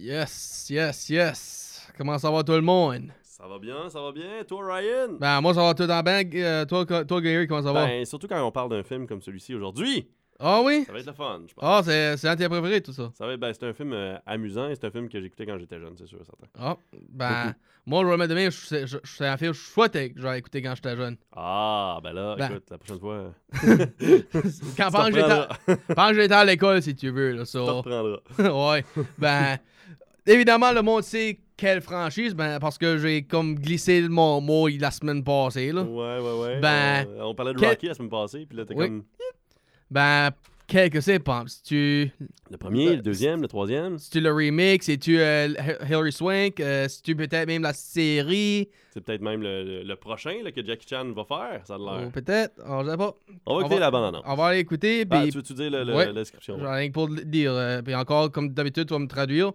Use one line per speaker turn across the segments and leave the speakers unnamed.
Yes, yes, yes. Comment ça va tout le monde?
Ça va bien, ça va bien. Toi, Ryan?
Ben, moi, ça va tout en bang. Euh, toi, toi, Gary, comment ça va?
Ben, surtout quand on parle d'un film comme celui-ci aujourd'hui.
Ah oui?
Ça va être le fun, je pense.
Ah, c'est c'est un de tes préférés, tout ça.
Ça va être, ben, c'est un film euh, amusant et c'est un film que j'écoutais quand j'étais jeune, c'est sûr, certain.
Ah, ben, moi, le remède de Demain, c'est je- c'est un film que je souhaitais que j'aurais écouté quand j'étais jeune.
Ah, ben là,
Ben.
écoute, la prochaine fois,
Quand,
tu
pendant, que j'étais à- l'école, si tu veux. Là,
tu
so-
t'en reprendras.
ouais. Ben, évidemment, le monde sait quelle franchise, ben, parce que j'ai comme glissé mon mot la semaine passée. Là.
Ouais, ouais, ouais.
Ben,
Euh, on parlait de
quel-
Rocky la semaine passée, puis là, t'es
Oui.
comme
Ben, quel que c'est, penses-tu?
le premier,
Ben,
le deuxième, le troisième?
Si tu le remake, si tu euh, H- Hilary Swank, euh, si tu peut-être même la série,
C'est peut-être même le, le- le prochain là, que Jackie Chan va faire, ça a l'air.
ou peut-être, on je sais pas.
On va
on
écouter
va-
la bande.
On va aller écouter,
Ah,
puis
tu veux-tu dire
Ouais.
la description?
j'en ai pour le dire. euh, puis encore, comme d'habitude, tu vas me traduire.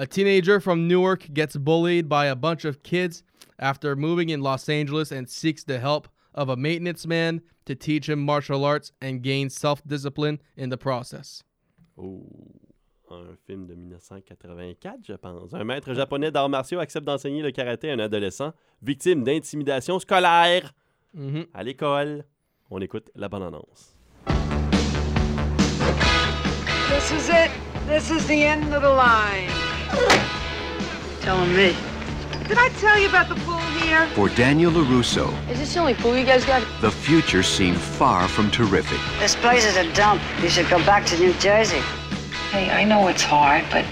A teenager from Newark gets bullied by a bunch of kids after moving in Los Angeles and seeks the help of a maintenance man to teach him martial arts and gain self-discipline in the process.
Oh, un film de 1984, je pense. Un maître japonais d'arts martiaux accepte d'enseigner le karaté à un adolescent victime d'intimidation scolaire
Mhm.
à l'école. On écoute la bonne annonce.
This is it. This is the end of the line.
Telling me.
Did I tell you about the pool here?
For Daniel LaRusso,
Is this the only pool you guys got?
the future seemed far from terrific
This place is a dump. You should go back to New Jersey.
Hey, I know it's hard, but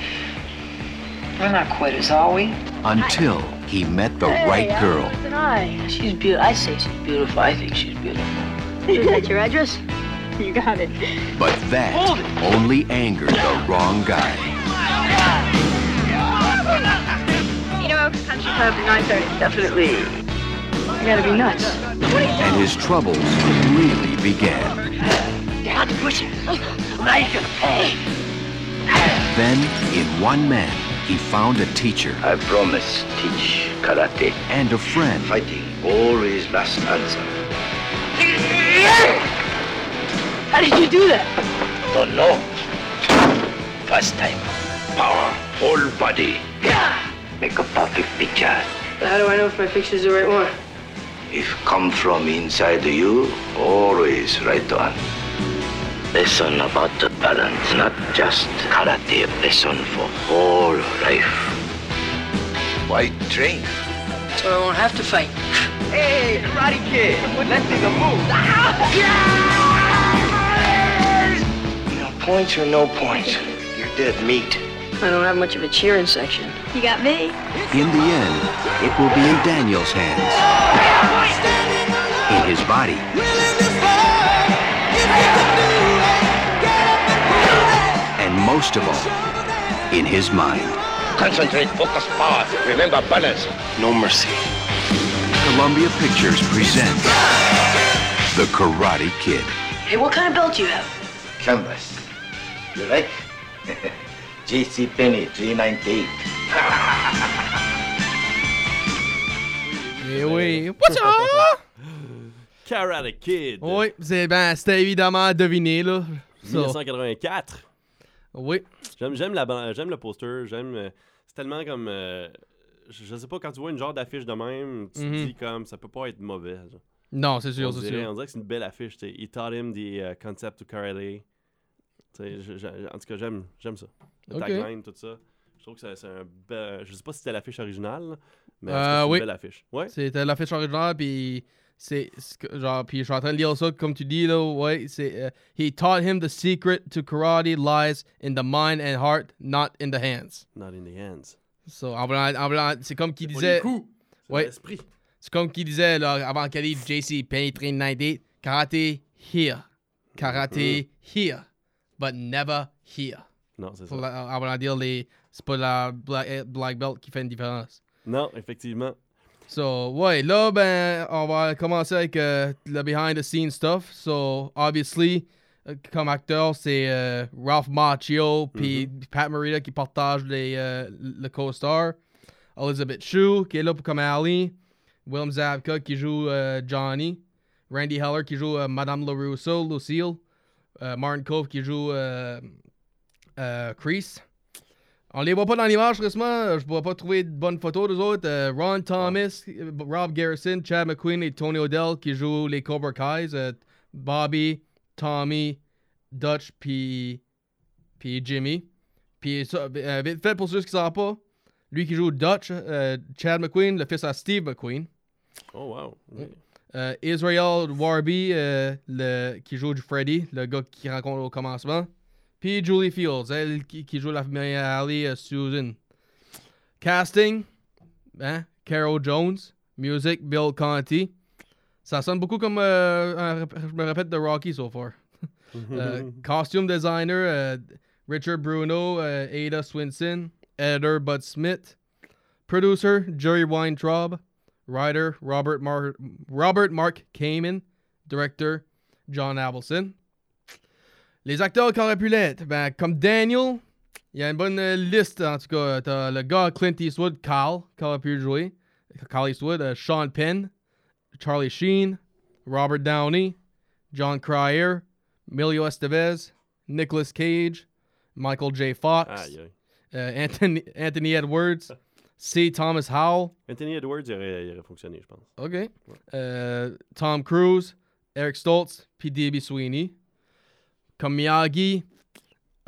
we're not quitters, are we?
until he met the right girl.
An eye. She's beautiful. I say she's beautiful. I think she's beautiful. Is that your address?
You got it.
But that only angered the wrong guy.
You country club 9.30. Definitely. You gotta be nuts.
And his troubles really began.
Not pushing. Now you can pay.
Then, in one man, he found a teacher
I promise teach karate.
and a friend
Fighting always last answer.
How did you do that?
Don't know. First time. Power. Whole body. Make a perfect picture.
How do I know if my picture's the right one?
If come from inside you, always right on. Lesson about the balance, not just karate. Lesson for whole life. Why train?
So I won't have to fight.
Hey, karate kid. Let's make a move. No points or no points. You're dead meat.
I don't have much of a cheering section. You got me.
In the end, it will be in Daniel's hands. In his body. And most of all, in his mind.
Concentrate, focus, power. Remember balance. No mercy.
Columbia Pictures presents The Karate Kid.
Hey, what kind of belt do you have?
Canvas. You like? JC Penney 398.
Eh oui. What's up?
Karate Kid.
oui, c'est ben, c'était évidemment à deviner, là. So,
1984.
oui.
J'aime, j'aime, la, ban- j'aime le poster, j'aime... euh, c'est tellement comme... euh, je, sais pas, quand tu vois une genre d'affiche de même, tu
Mhm.
te dis comme, ça peut pas être mauvais. genre.
Non, c'est sûr,
on,
c'est
dirait,
sûr.
on dirait que c'est une belle affiche. tu sais. He taught him the uh, concept to karate. Je- je- en tout cas, j'aime, j'aime ça. Le
Ok.
tagline, tout ça. Je trouve que c'est, un bel... Je sais pas si c'était l'affiche originale, mais
Euh,
c'est
oui.
une belle affiche. Ouais.
C'était l'affiche originale, puis c'est genre, puis je suis en train de lire ça comme tu dis là, ouais, c'est euh, he taught him the secret to karate lies in the mind and heart, not in the hands.
Not in the hands.
So, c'est comme qu'il
Pas
disait,
les coups, c'est
Ouais.
l'esprit.
c'est comme qu'il disait là avant qu'elle ait JC Penny Train 98, karate here, karate here, but never here.
Non, c'est ça.
La- dire les, c'est pas la black, eh, black belt qui fait une différence.
Non, effectivement.
So, ouais, là, ben, on va commencer avec euh, le behind the scenes stuff. So, obviously, euh, comme acteur, c'est euh, Ralph Macchio puis Pat Morita qui partagent les, euh, le co-star. Elizabeth Shue qui est là pour comme Ali. Willem Zabka qui joue euh, Johnny. Randy Heller qui joue Madame LaRusso, Lucille. Martin Cove qui joue euh, Chris. On les voit pas dans l'image, récemment. Je ne pourrais pas trouver de bonnes photos d'eux autres. Euh, Ron Thomas, euh, Rob Garrison, Chad McQueen et Tony Odell qui jouent les Cobra Kais. Euh, Bobby, Tommy, Dutch, puis Jimmy. Puis ça, euh, vite fait pour ceux qui ne savent pas, lui qui joue Dutch, Chad McQueen, le fils à Steve McQueen.
Oh, wow.
Israel Warby, le, qui joue Freddy, le gars qui rencontre au commencement. Puis Julie Fields, elle qui, qui joue la famille Ali euh, Susan. Casting, hein, Carol Jones. Music, Bill Conti. Ça sonne beaucoup comme, euh, un je me répète, de Rocky so far. Euh, costume designer, euh, Richard Bruno, Ada Swinson. Editor, Bud Smith. Producer, Jerry Weintraub. Writer, Robert, Mar- Robert Mark Kamen. Director, John Abelson. Les acteurs qui auraient pu l'être, ben, comme Daniel, il y a une bonne euh, liste en tout cas. T'as le gars Clint Eastwood, Carl, qui aurait pu le jouer. Carl Eastwood, euh, Sean Penn, Charlie Sheen, Robert Downey, John Cryer, Emilio Estevez, Nicolas Cage, Michael J. Fox, euh, Anthony, Anthony Edwards, C. Thomas Howell,
Anthony Edwards, il aurait, il aurait fonctionné, je pense.
OK. Euh, Tom Cruise, Eric Stoltz, puis D.B. Sweeney. Comme Miyagi,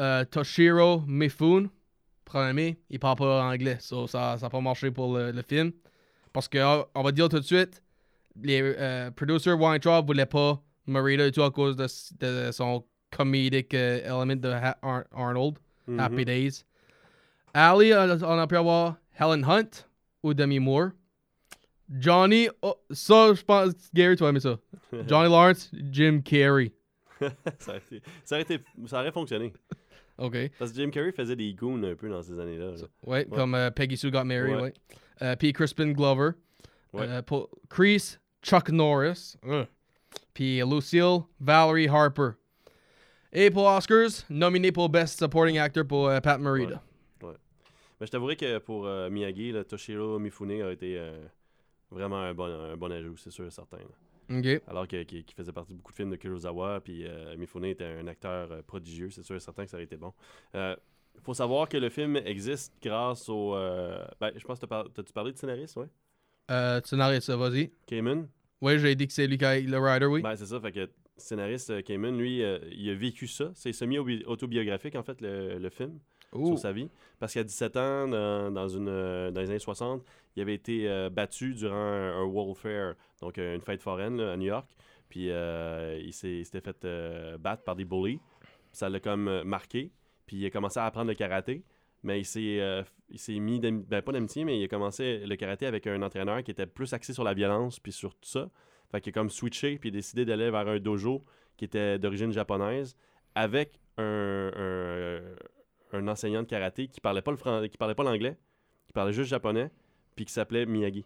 euh, Toshiro Mifune. Premier, il parle pas anglais, so ça n'a pas marché pour le, le film. Parce que, euh, on va dire tout de suite, les euh, producers Weintraub voulaient pas Marita et tout à cause de, son comedic euh, element de Ha- Ar- Arnold,
Mhm.
Happy Days. Ali, on a, on a pu avoir Helen Hunt ou Demi Moore. Johnny, oh, ça, je pense, Gary, tu vas aimer ça. Johnny Lawrence, Jim Carrey.
ça, aurait été- ça, aurait été- ça aurait fonctionné.
OK.
Parce que Jim Carrey faisait des goons un peu dans ces années-là. là.
Ouais, comme euh, Peggy Sue Got Married,
Ouais.
ouais. Euh, puis Crispin Glover.
Ouais.
Euh, Chris Chuck Norris. Puis Lucille Valerie Harper. Et pour Oscars, nominé pour Best Supporting Actor pour euh, Pat Morita.
Mais je t'avouerais que pour Miyagi, là, Toshiro Mifune a été vraiment un bon, un bon ajout, c'est sûr et certain. là. Alors qu'il faisait partie de beaucoup de films de Kurosawa, puis euh, Mifune était un acteur euh, prodigieux, c'est sûr et certain que ça aurait été bon. Il faut savoir que le film existe grâce au... euh, ben, je pense que par- t'as-tu parlé de scénariste, ouais?
Euh, scénariste, vas-y.
Cayman?
Oui, j'ai dit que c'est lui qui a le writer, oui.
Ben, c'est ça, fait que scénariste euh, Cayman, lui, euh, il a vécu ça. C'est semi-autobiographique, en fait, le, le film.
Ouh.
sur sa vie. Parce qu'à 17 ans, dans, dans une, euh, dans les années 60, il avait été euh, battu durant un, un World Fair, donc euh, une fête foraine à New York. Puis euh, il il s'était fait battre par des bullies. Ça l'a comme marqué. Puis il a commencé à apprendre le karaté. Mais il s'est il mis, ben, pas d'amitié, mais il a commencé le karaté avec un entraîneur qui était plus axé sur la violence puis sur tout ça. Fait qu'il a comme switché puis décidé d'aller vers un dojo qui était d'origine japonaise avec un, enseignant de karaté qui parlait qui parlait pas l'anglais, qui parlait juste japonais, puis qui s'appelait Miyagi.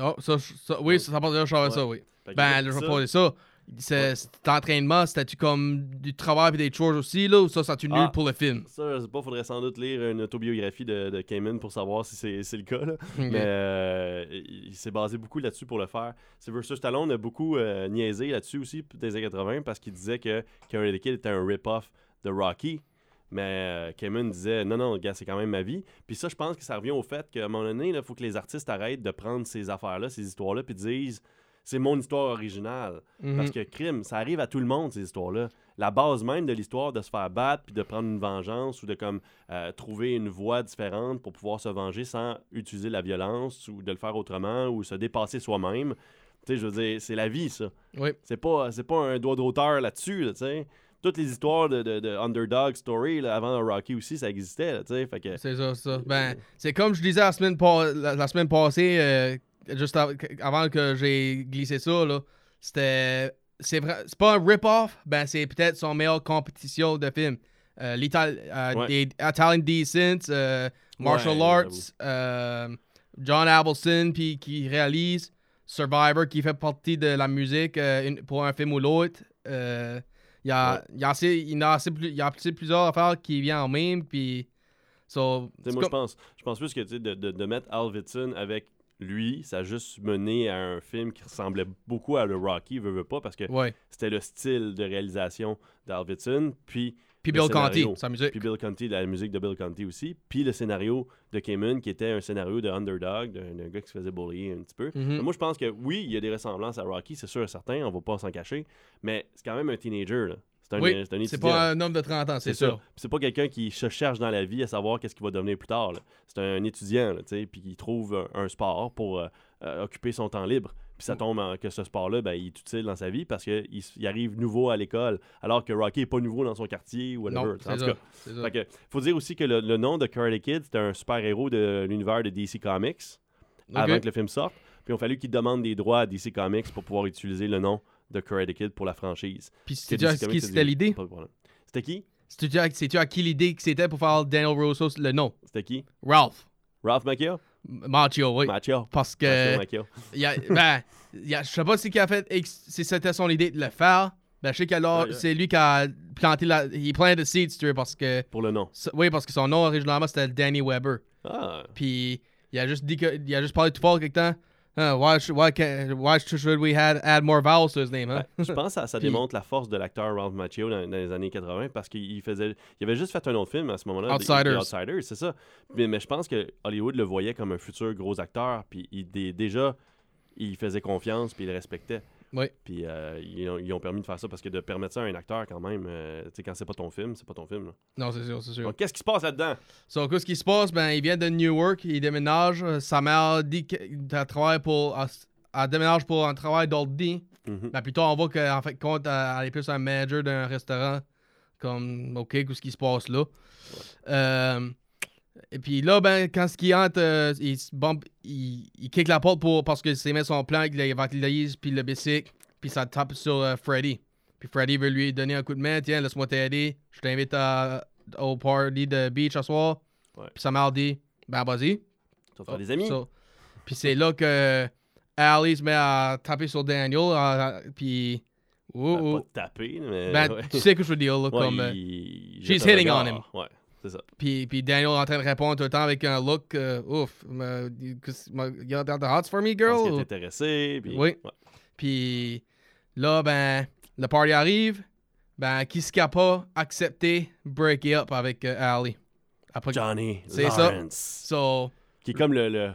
Oh, ça, ça- oui, ça, ça déjà, je savais ça, oui.
Fait
Ben,
là,
je
ça-
vais dire ça. C'est, cet entraînement, c'était-tu comme du travail et des chores aussi, là, ou ça, ça-tu nul
Ah.
pour le film?
Ça, je sais pas, faudrait sans doute lire une autobiographie de, de Cayman pour savoir si c'est le cas. Là. Mais euh, il il s'est basé beaucoup là-dessus pour le faire. Sylvester Stallone a beaucoup euh, niaisé là-dessus aussi des années 80 parce qu'il disait que Karate the Kid était un rip-off de Rocky. Mais euh, Cayman disait non, non, gars, c'est quand même ma vie. Puis ça, je pense que ça revient au fait qu'à un moment donné, il faut que les artistes arrêtent de prendre ces affaires-là, ces histoires-là, puis disent c'est mon histoire originale.
Mhm.
Parce que crime, ça arrive à tout le monde, ces histoires-là. La base même de l'histoire de se faire battre, puis de prendre une vengeance, ou de comme euh, trouver une voie différente pour pouvoir se venger sans utiliser la violence, ou de le faire autrement, ou se dépasser soi-même. Tu sais, je veux dire, c'est la vie, ça.
Oui.
C'est pas, c'est pas un doigt d'auteur là-dessus, là, tu sais. Toutes les histoires de, de- de underdog story, là, avant Rocky aussi, ça existait, là, tu sais. Fait que...
C'est ça, c'est ça. Ben, c'est comme je disais la semaine, pa- la, la semaine passée, euh, juste av- avant que j'ai glissé ça, là, c'était. C'est vrai, c'est pas un rip-off, ben c'est peut-être son meilleure compétition de film. Euh, l'Ital- euh,
Ouais.
Italian Decent, euh, Martial
Ouais,
Arts, John Abelson puis qui réalise, Survivor qui fait partie de la musique une- pour un film ou l'autre. Il y a, a assez, il a assez plus, il y a assez plusieurs affaires qui viennent en même puis so,
moi, je pense, je pense plus que tu sais, de, de, de mettre Al Whitson avec lui, ça a juste mené à un film qui ressemblait beaucoup à le Rocky, veut, veut pas, parce que
Ouais.
c'était le style de réalisation d'Al Whitson. Puis,
Puis Bill Conti, sa musique.
Puis Bill Conti, la musique de Bill Conti aussi. Puis le scénario de Cayman, qui était un scénario de underdog, d'un gars qui se faisait bullier un petit peu.
Mhm.
Moi, je pense que oui, il y a des ressemblances à Rocky, c'est sûr et certain, on va pas s'en cacher. Mais c'est quand même un teenager, là. C'est un,
Oui,
c'est
pas un homme de 30 ans, c'est
ça. C'est pas quelqu'un qui se cherche dans la vie à savoir qu'est-ce qu'il va devenir plus tard. C'est un étudiant, là, tu sais, puis qui trouve un, un sport pour euh, euh, occuper son temps libre. Puis ça tombe en- que ce sport-là, ben, il est utile dans sa vie parce qu'il il arrive nouveau à l'école, alors que Rocky est pas nouveau dans son quartier ou whatever.
Non,
en tout
ça.
cas, fait que, faut dire aussi que le, le nom de Karate Kid, c'était un super-héros de l'univers de DC Comics avant que le film sorte. Puis il a fallu qu'il demande des droits à DC Comics pour pouvoir utiliser le nom de Karate Kid pour la franchise.
Puis c'était l'idée?
C'était qui?
À, sais-tu à qui l'idée que c'était pour faire Daniel Russo le nom?
C'était qui?
Ralph.
Ralph Macchio?
Machio, oui.
Macchio.
Parce que. Y a- ben, y a- je sais pas si, qui a fait, ex- si c'était son idée de le faire. Ben, je sais que c'est lui qui a planté la. Il planted the seeds, tu vois, parce que.
Pour le nom.
Oui, parce que son nom originalement c'était Danny Weber.
Ah,
Puis il a juste dit que. Il a juste parlé tout fort quelque temps. Why, should, why, can, why should we had, add more vowels to his name?
Ouais, je pense que ça, démontre la force de l'acteur Ralph Macchio dans, dans les années 80 parce qu'il faisait, il avait juste fait un autre film à ce moment-là,
Outsiders.
Outsiders, c'est ça. Mais, mais je pense que Hollywood le voyait comme un futur gros acteur, puis il, dé- déjà il faisait confiance, puis il le respectait.
Oui.
Puis euh, ils, ont, ils ont permis de faire ça parce que de permettre ça à un acteur quand même, euh, tu sais, quand c'est pas ton film, c'est pas ton film. là.
Non, c'est sûr, c'est sûr.
Donc qu'est-ce qui se passe là-dedans?
So, qu'est-ce qui se passe? Ben, il vient de Newark, il déménage. euh, Sa mère dit qu'elle travaille pour. Elle, déménage pour un travail d'ordi.
Mhm.
Ben, plus tard, on voit qu'en fait, compte, elle est plus un manager d'un restaurant. Comme, OK, qu'est-ce qui se passe là? Euh, et puis là, ben, quand ce qui entre, euh, il, bombe- il, il kick la porte pour, parce que ses mains sont pleines avec les vandalises, puis le bicycle, puis ça tape sur euh, Freddy. Puis Freddy veut lui donner un coup de main. Tiens, laisse-moi t'aider. Je t'invite à- au party de beach ce soir.
Ouais.
Puis sa mère dit, ben vas-y.
Tu vas faire des amis
So- puis c'est là que Ali se met à taper sur Daniel. à- puis.
Ben. Pas taper, mais.
Ben,
ouais.
tu sais que je veux dire, là,
Ouais,
comme. euh,
il- il
she's hitting on
regard. Ouais, c'est ça.
puis, puis Daniel est en train de répondre tout le temps avec un look. euh, ouf. me- qu'est-ce- me- You got the hots for me, girl?
qu'il
ou-
est intéressé. Puis,
Oui.
ouais.
Puis là, ben, le party arrive. Ben, qui se a pas accepté break it up avec euh, Ali? Après,
Johnny
C'est ça.
Lawrence.
So,
Qui est comme le, le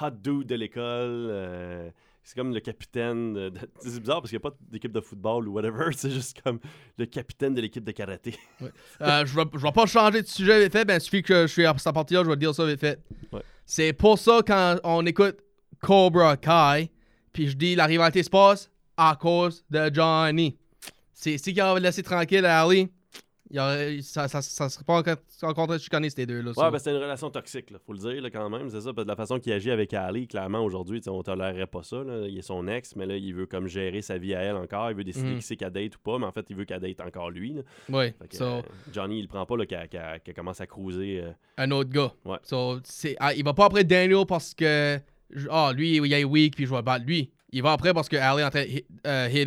hot dude de l'école. euh, c'est comme le capitaine. de- c'est bizarre parce qu'il n'y a pas d'équipe de football ou whatever. C'est juste comme le capitaine de l'équipe de karaté.
Euh, je vais je vais pas changer de sujet vite fait, ben il suffit que je suis à cette partie-là, je vais dire ça vite fait.
Ouais.
C'est pour ça quand on écoute Cobra Kai, puis je dis la rivalité se passe à cause de Johnny. C'est si qu'il avait laissé tranquille à Ali, aurait- ça, ça, ça serait pas encore, chicané ces deux-là.
Ouais, ben c'est une relation toxique, là, faut le dire là, quand même. C'est ça, parce que la façon qu'il agit avec Ali, clairement, aujourd'hui, on tolérerait pas ça. là. Il est son ex, mais là, il veut comme gérer sa vie à elle encore. Il veut décider
Mhm.
qui c'est qu'elle date ou pas, mais en fait, il veut qu'elle date encore lui. là.
ouais,
Fait que,
so,
euh, Johnny, il le prend pas qu'elle qu'elle- qu'elle commence à cruiser. euh,
un autre gars.
Ouais.
So, ah, il va pas après Daniel parce que ah, lui, il est weak, puis je vais battre lui. Il va après parce que Ali est en train hit,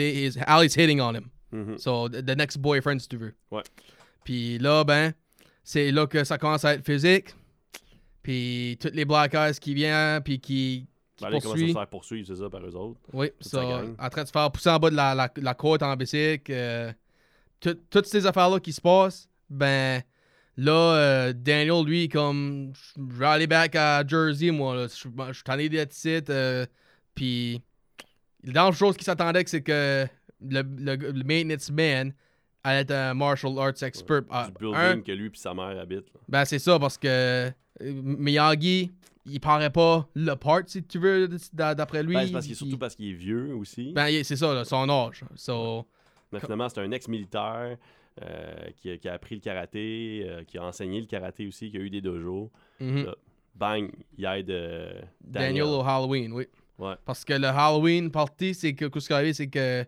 is- Ali's hitting on him.
Mhm.
So, the next boyfriend, si tu veux.
Ouais.
Puis là, ben, c'est là que ça commence à être physique. Puis toutes les Black Eyes qui viennent, puis qui, qui
Ben, là, il commence à se faire poursuivre, c'est ça, par eux autres.
Oui, so, en train de se faire pousser en bas de la, la, la côte en bicycle. euh, tout- toutes ces affaires-là qui se passent, ben, là, euh, Daniel, lui, comme, je vais aller back à Jersey, moi, là. Je suis- je suis tanné d'être ici. euh, Puis, la dernière chose qui s'attendait, c'est que le, le, le maintenance man allait être un martial arts expert. Ah,
du building
un-
que lui et sa mère habitent. là.
ben, c'est ça, parce que euh, Miyagi, il paraît pas le part, si tu veux, d'après lui.
Ben, c'est parce
il-
surtout parce qu'il est vieux aussi.
ben, c'est ça, là, son âge. So,
Mais finalement, c'est un ex-militaire euh, qui, a- qui a appris le karaté, euh, qui a enseigné le karaté aussi, qui a eu des dojos.
mhm.
Là, Bang, il aide euh,
Daniel.
Daniel.
au Halloween, oui.
Ouais.
Parce que le Halloween party, c'est que, c'est que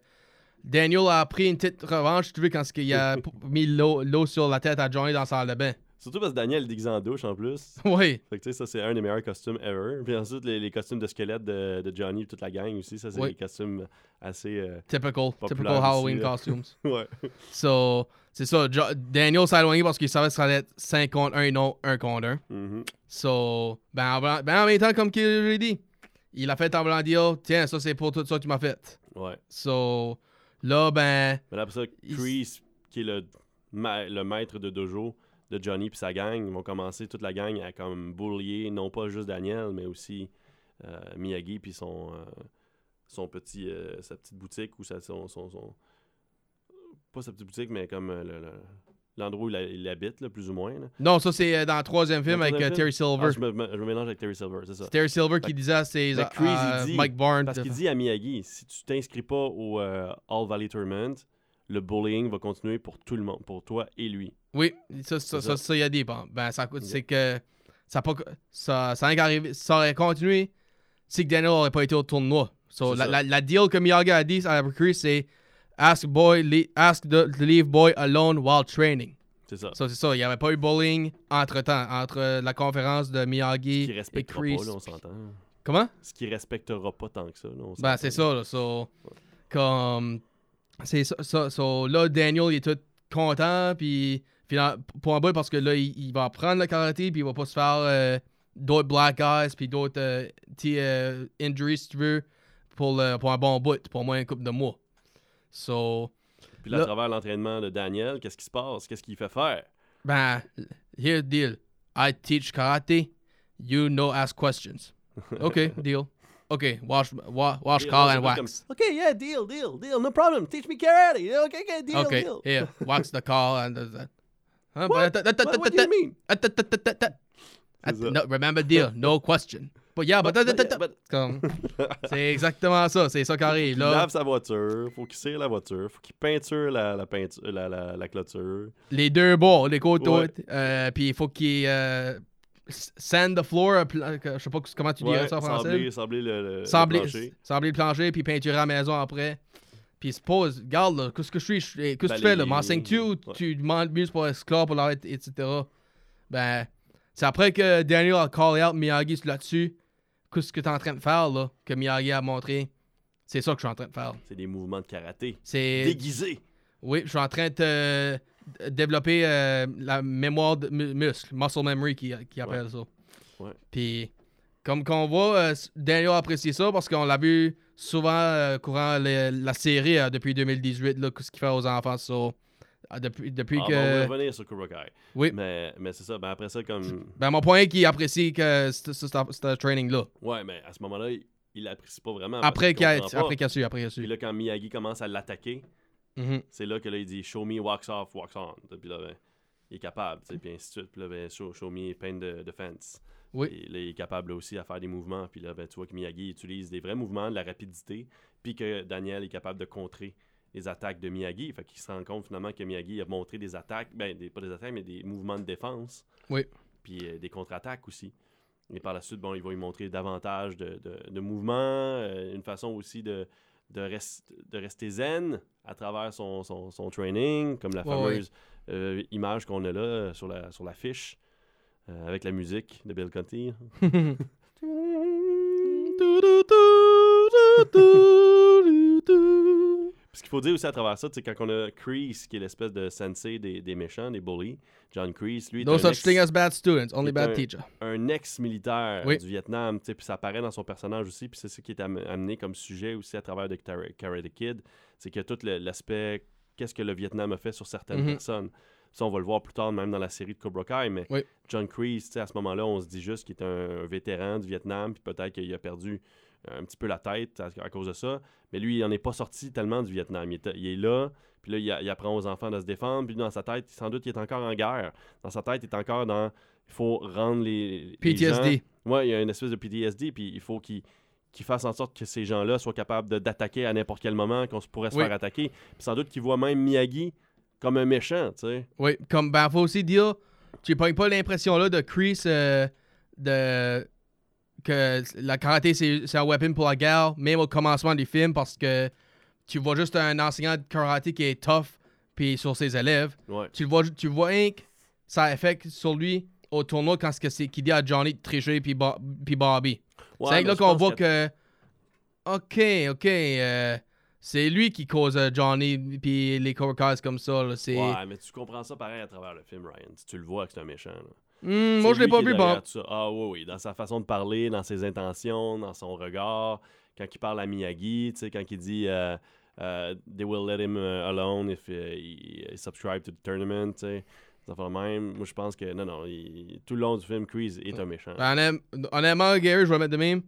Daniel a pris une petite revanche, tu veux, quand il a mis l'eau sur la tête à Johnny dans sa salle de bain.
Surtout parce que Daniel est déguisé en douche en plus.
Oui,
Fait que tu sais, ça c'est un des meilleurs costumes ever. Puis ensuite, les, les costumes de squelette de, de Johnny et toute la gang aussi, ça c'est
Oui.
des costumes assez. euh,
typical, typical Halloween costumes.
Ouais.
So, c'est ça. Jo- Daniel s'est éloigné parce qu'il savait que ça allait être 5 contre 1 et non 1 contre 1.
Mhm.
So, ben, ben, en même temps, comme j'ai dit, il a fait en blanc dire, tiens, ça c'est pour tout ça que tu m'as fait.
Ouais.
So, là, ben,
Mais là, après ça,
Il-
Chris, qui est le ma- le maître de dojo de Johnny puis sa gang. Ils vont commencer toute la gang à comme bullier, non pas juste Daniel, mais aussi euh, Miyagi puis son, euh, son petit, euh, sa petite boutique ou sa, son, son, son- Pas sa petite boutique, mais comme le- le- l'endroit où il, il habite, là, plus ou moins. là.
Non, ça c'est euh, dans le troisième film avec euh, Terry Silver.
Ah, je, me, me- je me mélange avec Terry Silver, c'est ça.
Terry Silver qui disait à ses
il
à
dit-
Mike Barnes.
Parce qu'il dit à Miyagi, si tu t'inscris pas au euh, All Valley Tournament, le bullying va continuer pour tout le monde, pour toi et lui.
Oui, ça, ça, ça,
ça.
il y a des bon. Ben, ça coûte, c'est que ça pas, ça, ça, a arrivé, ça aurait continué si que Daniel n'aurait pas été au tournoi. So, la,
ça.
la, la deal que Miyagi a dit à Chris, c'est ask boy, le- ask the, to leave boy alone while training.
C'est ça.
Ça, c'est ça. Il n'y avait pas eu bowling entre temps, entre la conférence de Miyagi
qui
et Chris.
pas, là, on s'entend.
Comment?
Ce qui respectera pas tant que ça. Là, on
Ben, c'est ça, là. So, comme. C'est ça. So, là, Daniel, il est tout content, puis. Pour un bout, parce que là, il, il va apprendre le karaté, puis il va pas se faire euh, d'autres black eyes, puis d'autres euh, euh, injuries, si tu veux, pour, le- pour un bon bout, pour au moins une couple de mois. So,
Puis là, à travers l'entraînement de Daniel, qu'est-ce qui se passe? Qu'est-ce qu'il fait faire?
ben, here's the deal. I teach karate, you no ask questions. OK, deal. OK, wash, wa- wash
Deal,
car and wax.
comme, OK, yeah, deal, deal, deal, no problem. Teach me karate. OK, OK, deal,
Okay,
deal.
here, wax the car and that. Huh,
What?
but- that- that-
What, what do you mean?
no, remember deal, no question. Yeah, but, c'est exactement ça, c'est ça qui arrive
Il
là.
lave sa voiture, faut qu'il cire la voiture, faut qu'il peinture la, la, peinture, la, la, la clôture.
Les deux bords, les côtés,
Ouais.
euh, puis il faut qu'il euh, sand the floor, je sais pas comment tu dirais
Ouais,
ça en français.
sabler, sabler le, le, le
Sabler,
plancher.
sabler le plancher, puis peinturer la maison après. Puis il se pose, regarde là, qu'est-ce que je suis, qu'est-ce que
Ben,
tu fais là, m'enseignes-tu ou tu demandes mieux pour esclave pour l'arrêter, etc. Ben, c'est après que Daniel a call out Miyagi là-dessus, qu'est-ce que t'es en train de faire là, que Miyagi a montré. C'est ça que je suis en train de faire.
C'est des mouvements de karaté.
C'est,
Déguisés.
oui, je suis en train de euh, développer euh, la mémoire de mu- muscle, muscle memory qui, qui appelle ça.
Ouais.
Puis, comme qu'on voit, euh, Daniel a apprécié ça parce qu'on l'a vu souvent euh, courant la série depuis 2018, là, ce qu'il fait aux enfants. so, euh, depuis depuis
Ah,
que.
bon, on va revenir sur Cobra Kai.
Oui.
Mais, mais c'est ça. Ben après ça, comme.
Ben, mon point est qu'il apprécie que ce- training-là.
Ouais, mais à ce moment-là, il, l'apprécie pas vraiment.
Après
qu'il
a,
pas.
après qu'il a su, après qu'il a
Puis
su.
là, quand Miyagi commence à l'attaquer,
Mhm.
c'est là que là, il dit Show me, wax off, wax on. Puis là, ben, il est capable, tu sais, puis ainsi de suite. Puis là, ben, show, show me, pain de defense.
Oui.
Là, il est capable aussi à faire des mouvements. Puis là, ben, tu vois que Miyagi utilise des vrais mouvements, de la rapidité. Puis que Daniel est capable de contrer les attaques de Miyagi. Fait qu'il se rend compte finalement que Miyagi a montré des attaques, ben, des, pas des attaques, mais des mouvements de défense.
Oui.
Puis euh, des contre-attaques aussi. Et par la suite, bon, il va lui montrer davantage de, de- de mouvements, euh, une façon aussi de, de, rest- de rester zen à travers son, son, son training, comme la
Ouais,
fameuse euh, image qu'on a là euh, sur la, sur euh, avec la musique de Bill Conti. Ce qu'il faut dire aussi à travers ça, c'est quand on a Kreese, qui est l'espèce de sensei des, des méchants, des bullies, John Kreese, lui,
No
un
such
ex-
thing as bad students, only bad teacher.
un ex-militaire
Oui.
du Vietnam, puis ça apparaît dans son personnage aussi, puis c'est ça qui est am- amené comme sujet aussi à travers de Kara- Karate Kid, c'est que tout l'aspect, qu'est-ce que le Vietnam a fait sur certaines
Mhm.
personnes. Ça, on va le voir plus tard, même dans la série de Cobra Kai, mais
Oui.
John sais, à ce moment-là, on se dit juste qu'il est un, un vétéran du Vietnam, puis peut-être qu'il a perdu un petit peu la tête à, à cause de ça, mais lui, il n'en est pas sorti tellement du Vietnam. Il est, il est là, puis là, il, apprend aux enfants de se défendre, puis dans sa tête, sans doute, il est encore en guerre. Dans sa tête, il est encore dans... Il faut rendre les, les gens-
PTSD.
Ouais, il y a une espèce de PTSD, puis il faut qu'il fasse en sorte que ces gens-là soient capables d'attaquer à n'importe quel moment, qu'on pourrait se
Oui.
faire attaquer. Puis sans doute qu'il voit même Miyagi comme un méchant, tu sais.
Oui, comme ben faut aussi dire, tu n'as pas l'impression là de Chris euh, de que la karaté c'est un weapon pour la guerre, même au commencement du film parce que tu vois juste un enseignant de karaté qui est tough puis sur ses élèves.
Ouais.
Tu le vois, tu vois hein, ça a effet sur lui au tournoi quand c'est qu'il dit à Johnny de tricher puis, Bo- puis Bobby.
Ouais,
c'est là qu'on voit que, ok, ok, euh, c'est lui qui cause euh, Johnny puis les Kai's comme ça. là,
Ouais, mais tu comprends ça pareil à travers le film, Ryan. Si tu le vois que c'est un méchant. là.
Hmm, moi je l'ai pas vu,
ça. Ah oui, oui, dans sa façon de parler, dans ses intentions, dans son regard, quand il parle à Miyagi, quand il dit euh, euh, they will let him uh, alone if uh, he, he subscribe to the tournament, affaires de même. Moi, je pense que, non, non, il- tout le long du film, Chris est un méchant.
Ben, honnêtement, Gary, je vais mettre de même.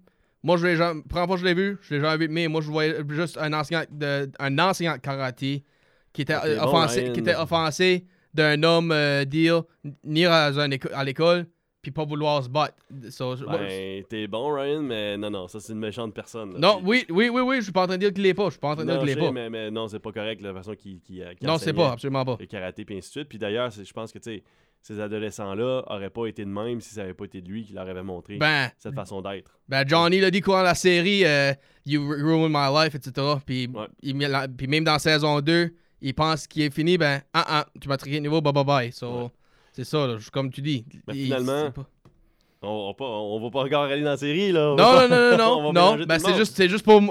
Moi, je l'ai jamais. Je l'ai vu, je l'ai jamais vu, mais moi, je voyais juste un enseignant de, un enseignant de karaté qui était, euh,
bon,
offensé,
Ryan.
qui était offensé d'un homme euh, deal, ni à, à l'école, puis pas vouloir se battre. So,
Ben, t'es bon, Ryan, mais non, non, ça, c'est une méchante personne. là.
non, oui, oui, oui, oui, je suis pas en train de dire qu'il l'est pas. Je suis pas en train de dire
Non,
qu'il l'est pas.
mais, mais non, c'est pas correct la façon qu'il euh, qu'il
Non, c'est pas, absolument pas.
Le karaté, puis ainsi de suite. Puis d'ailleurs, je pense que, tu sais, ces adolescents-là auraient pas été de même si ça avait pas été de lui qui leur avait montré
Ben,
cette façon d'être.
Ben, Johnny l'a dit courant la série, euh, You ruined my life, etc. Puis,
Ouais.
il puis même dans saison 2, il pense qu'il est fini, ben, ah ah, tu m'as trié de nouveau, bye bye bye. So,
Ouais.
c'est ça, là, comme tu dis.
Ben,
Il-
finalement,
pas-
On, on, va pas encore aller dans la série, là. On
Non, non, non,
on
non, non, non. Ben, c'est juste, pour.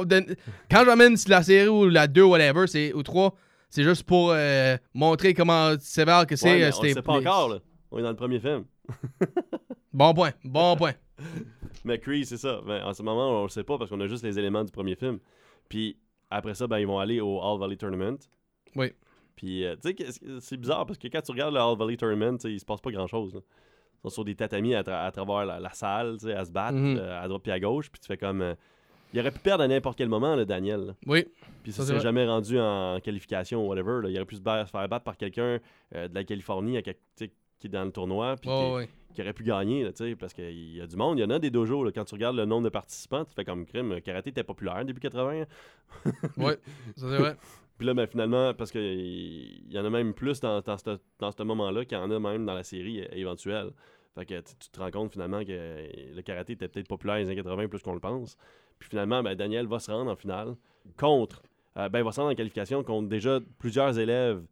Quand j'amène la série ou la 2, whatever, c'est, ou 3, c'est juste pour euh, montrer comment sévère que c'est.
Ouais,
euh,
on le sait pas encore, là. On est dans le premier film.
Bon point, bon point.
Mais Creed, c'est ça. Mais en ce moment, on le sait pas parce qu'on a juste les éléments du premier film. Puis après ça, ben, ils vont aller au All Valley Tournament.
Oui.
Puis, euh, tu sais, que- c'est bizarre parce que quand tu regardes le All Valley Tournament, il se passe pas grand chose. Ils sont sur des tatamis à, tra- à travers la, la salle, tu sais, à se battre
Mhm.
euh, à droite puis à gauche. Puis tu fais comme. euh, il aurait pu perdre à n'importe quel moment, là, Daniel. là.
Oui,
Puis
Ça,
ça
vrai.
jamais rendu en qualification ou whatever. là. Il aurait pu se, se faire battre par quelqu'un de la Californie à quel- tu sais, qui est dans le tournoi. Puis qui-
ouais, ouais.
qui aurait pu gagner, là, tu sais, parce qu'il y a du monde, il y en a des dojos, quand tu regardes le nombre de participants, tu fais comme crime, karaté était populaire début 80, hein.
ouais, ça c'est vrai.
Puis là, ben, finalement, parce qu'il il y en a même plus dans, dans ce dans ce moment-là qu'il y en a même dans la série euh, éventuelle. Fait que tu, te rends compte finalement que euh, le karaté était peut-être populaire dans les années 80 plus qu'on le pense. Puis finalement, ben, Daniel va se rendre en finale contre, euh, ben, il va se rendre en qualification contre déjà plusieurs élèves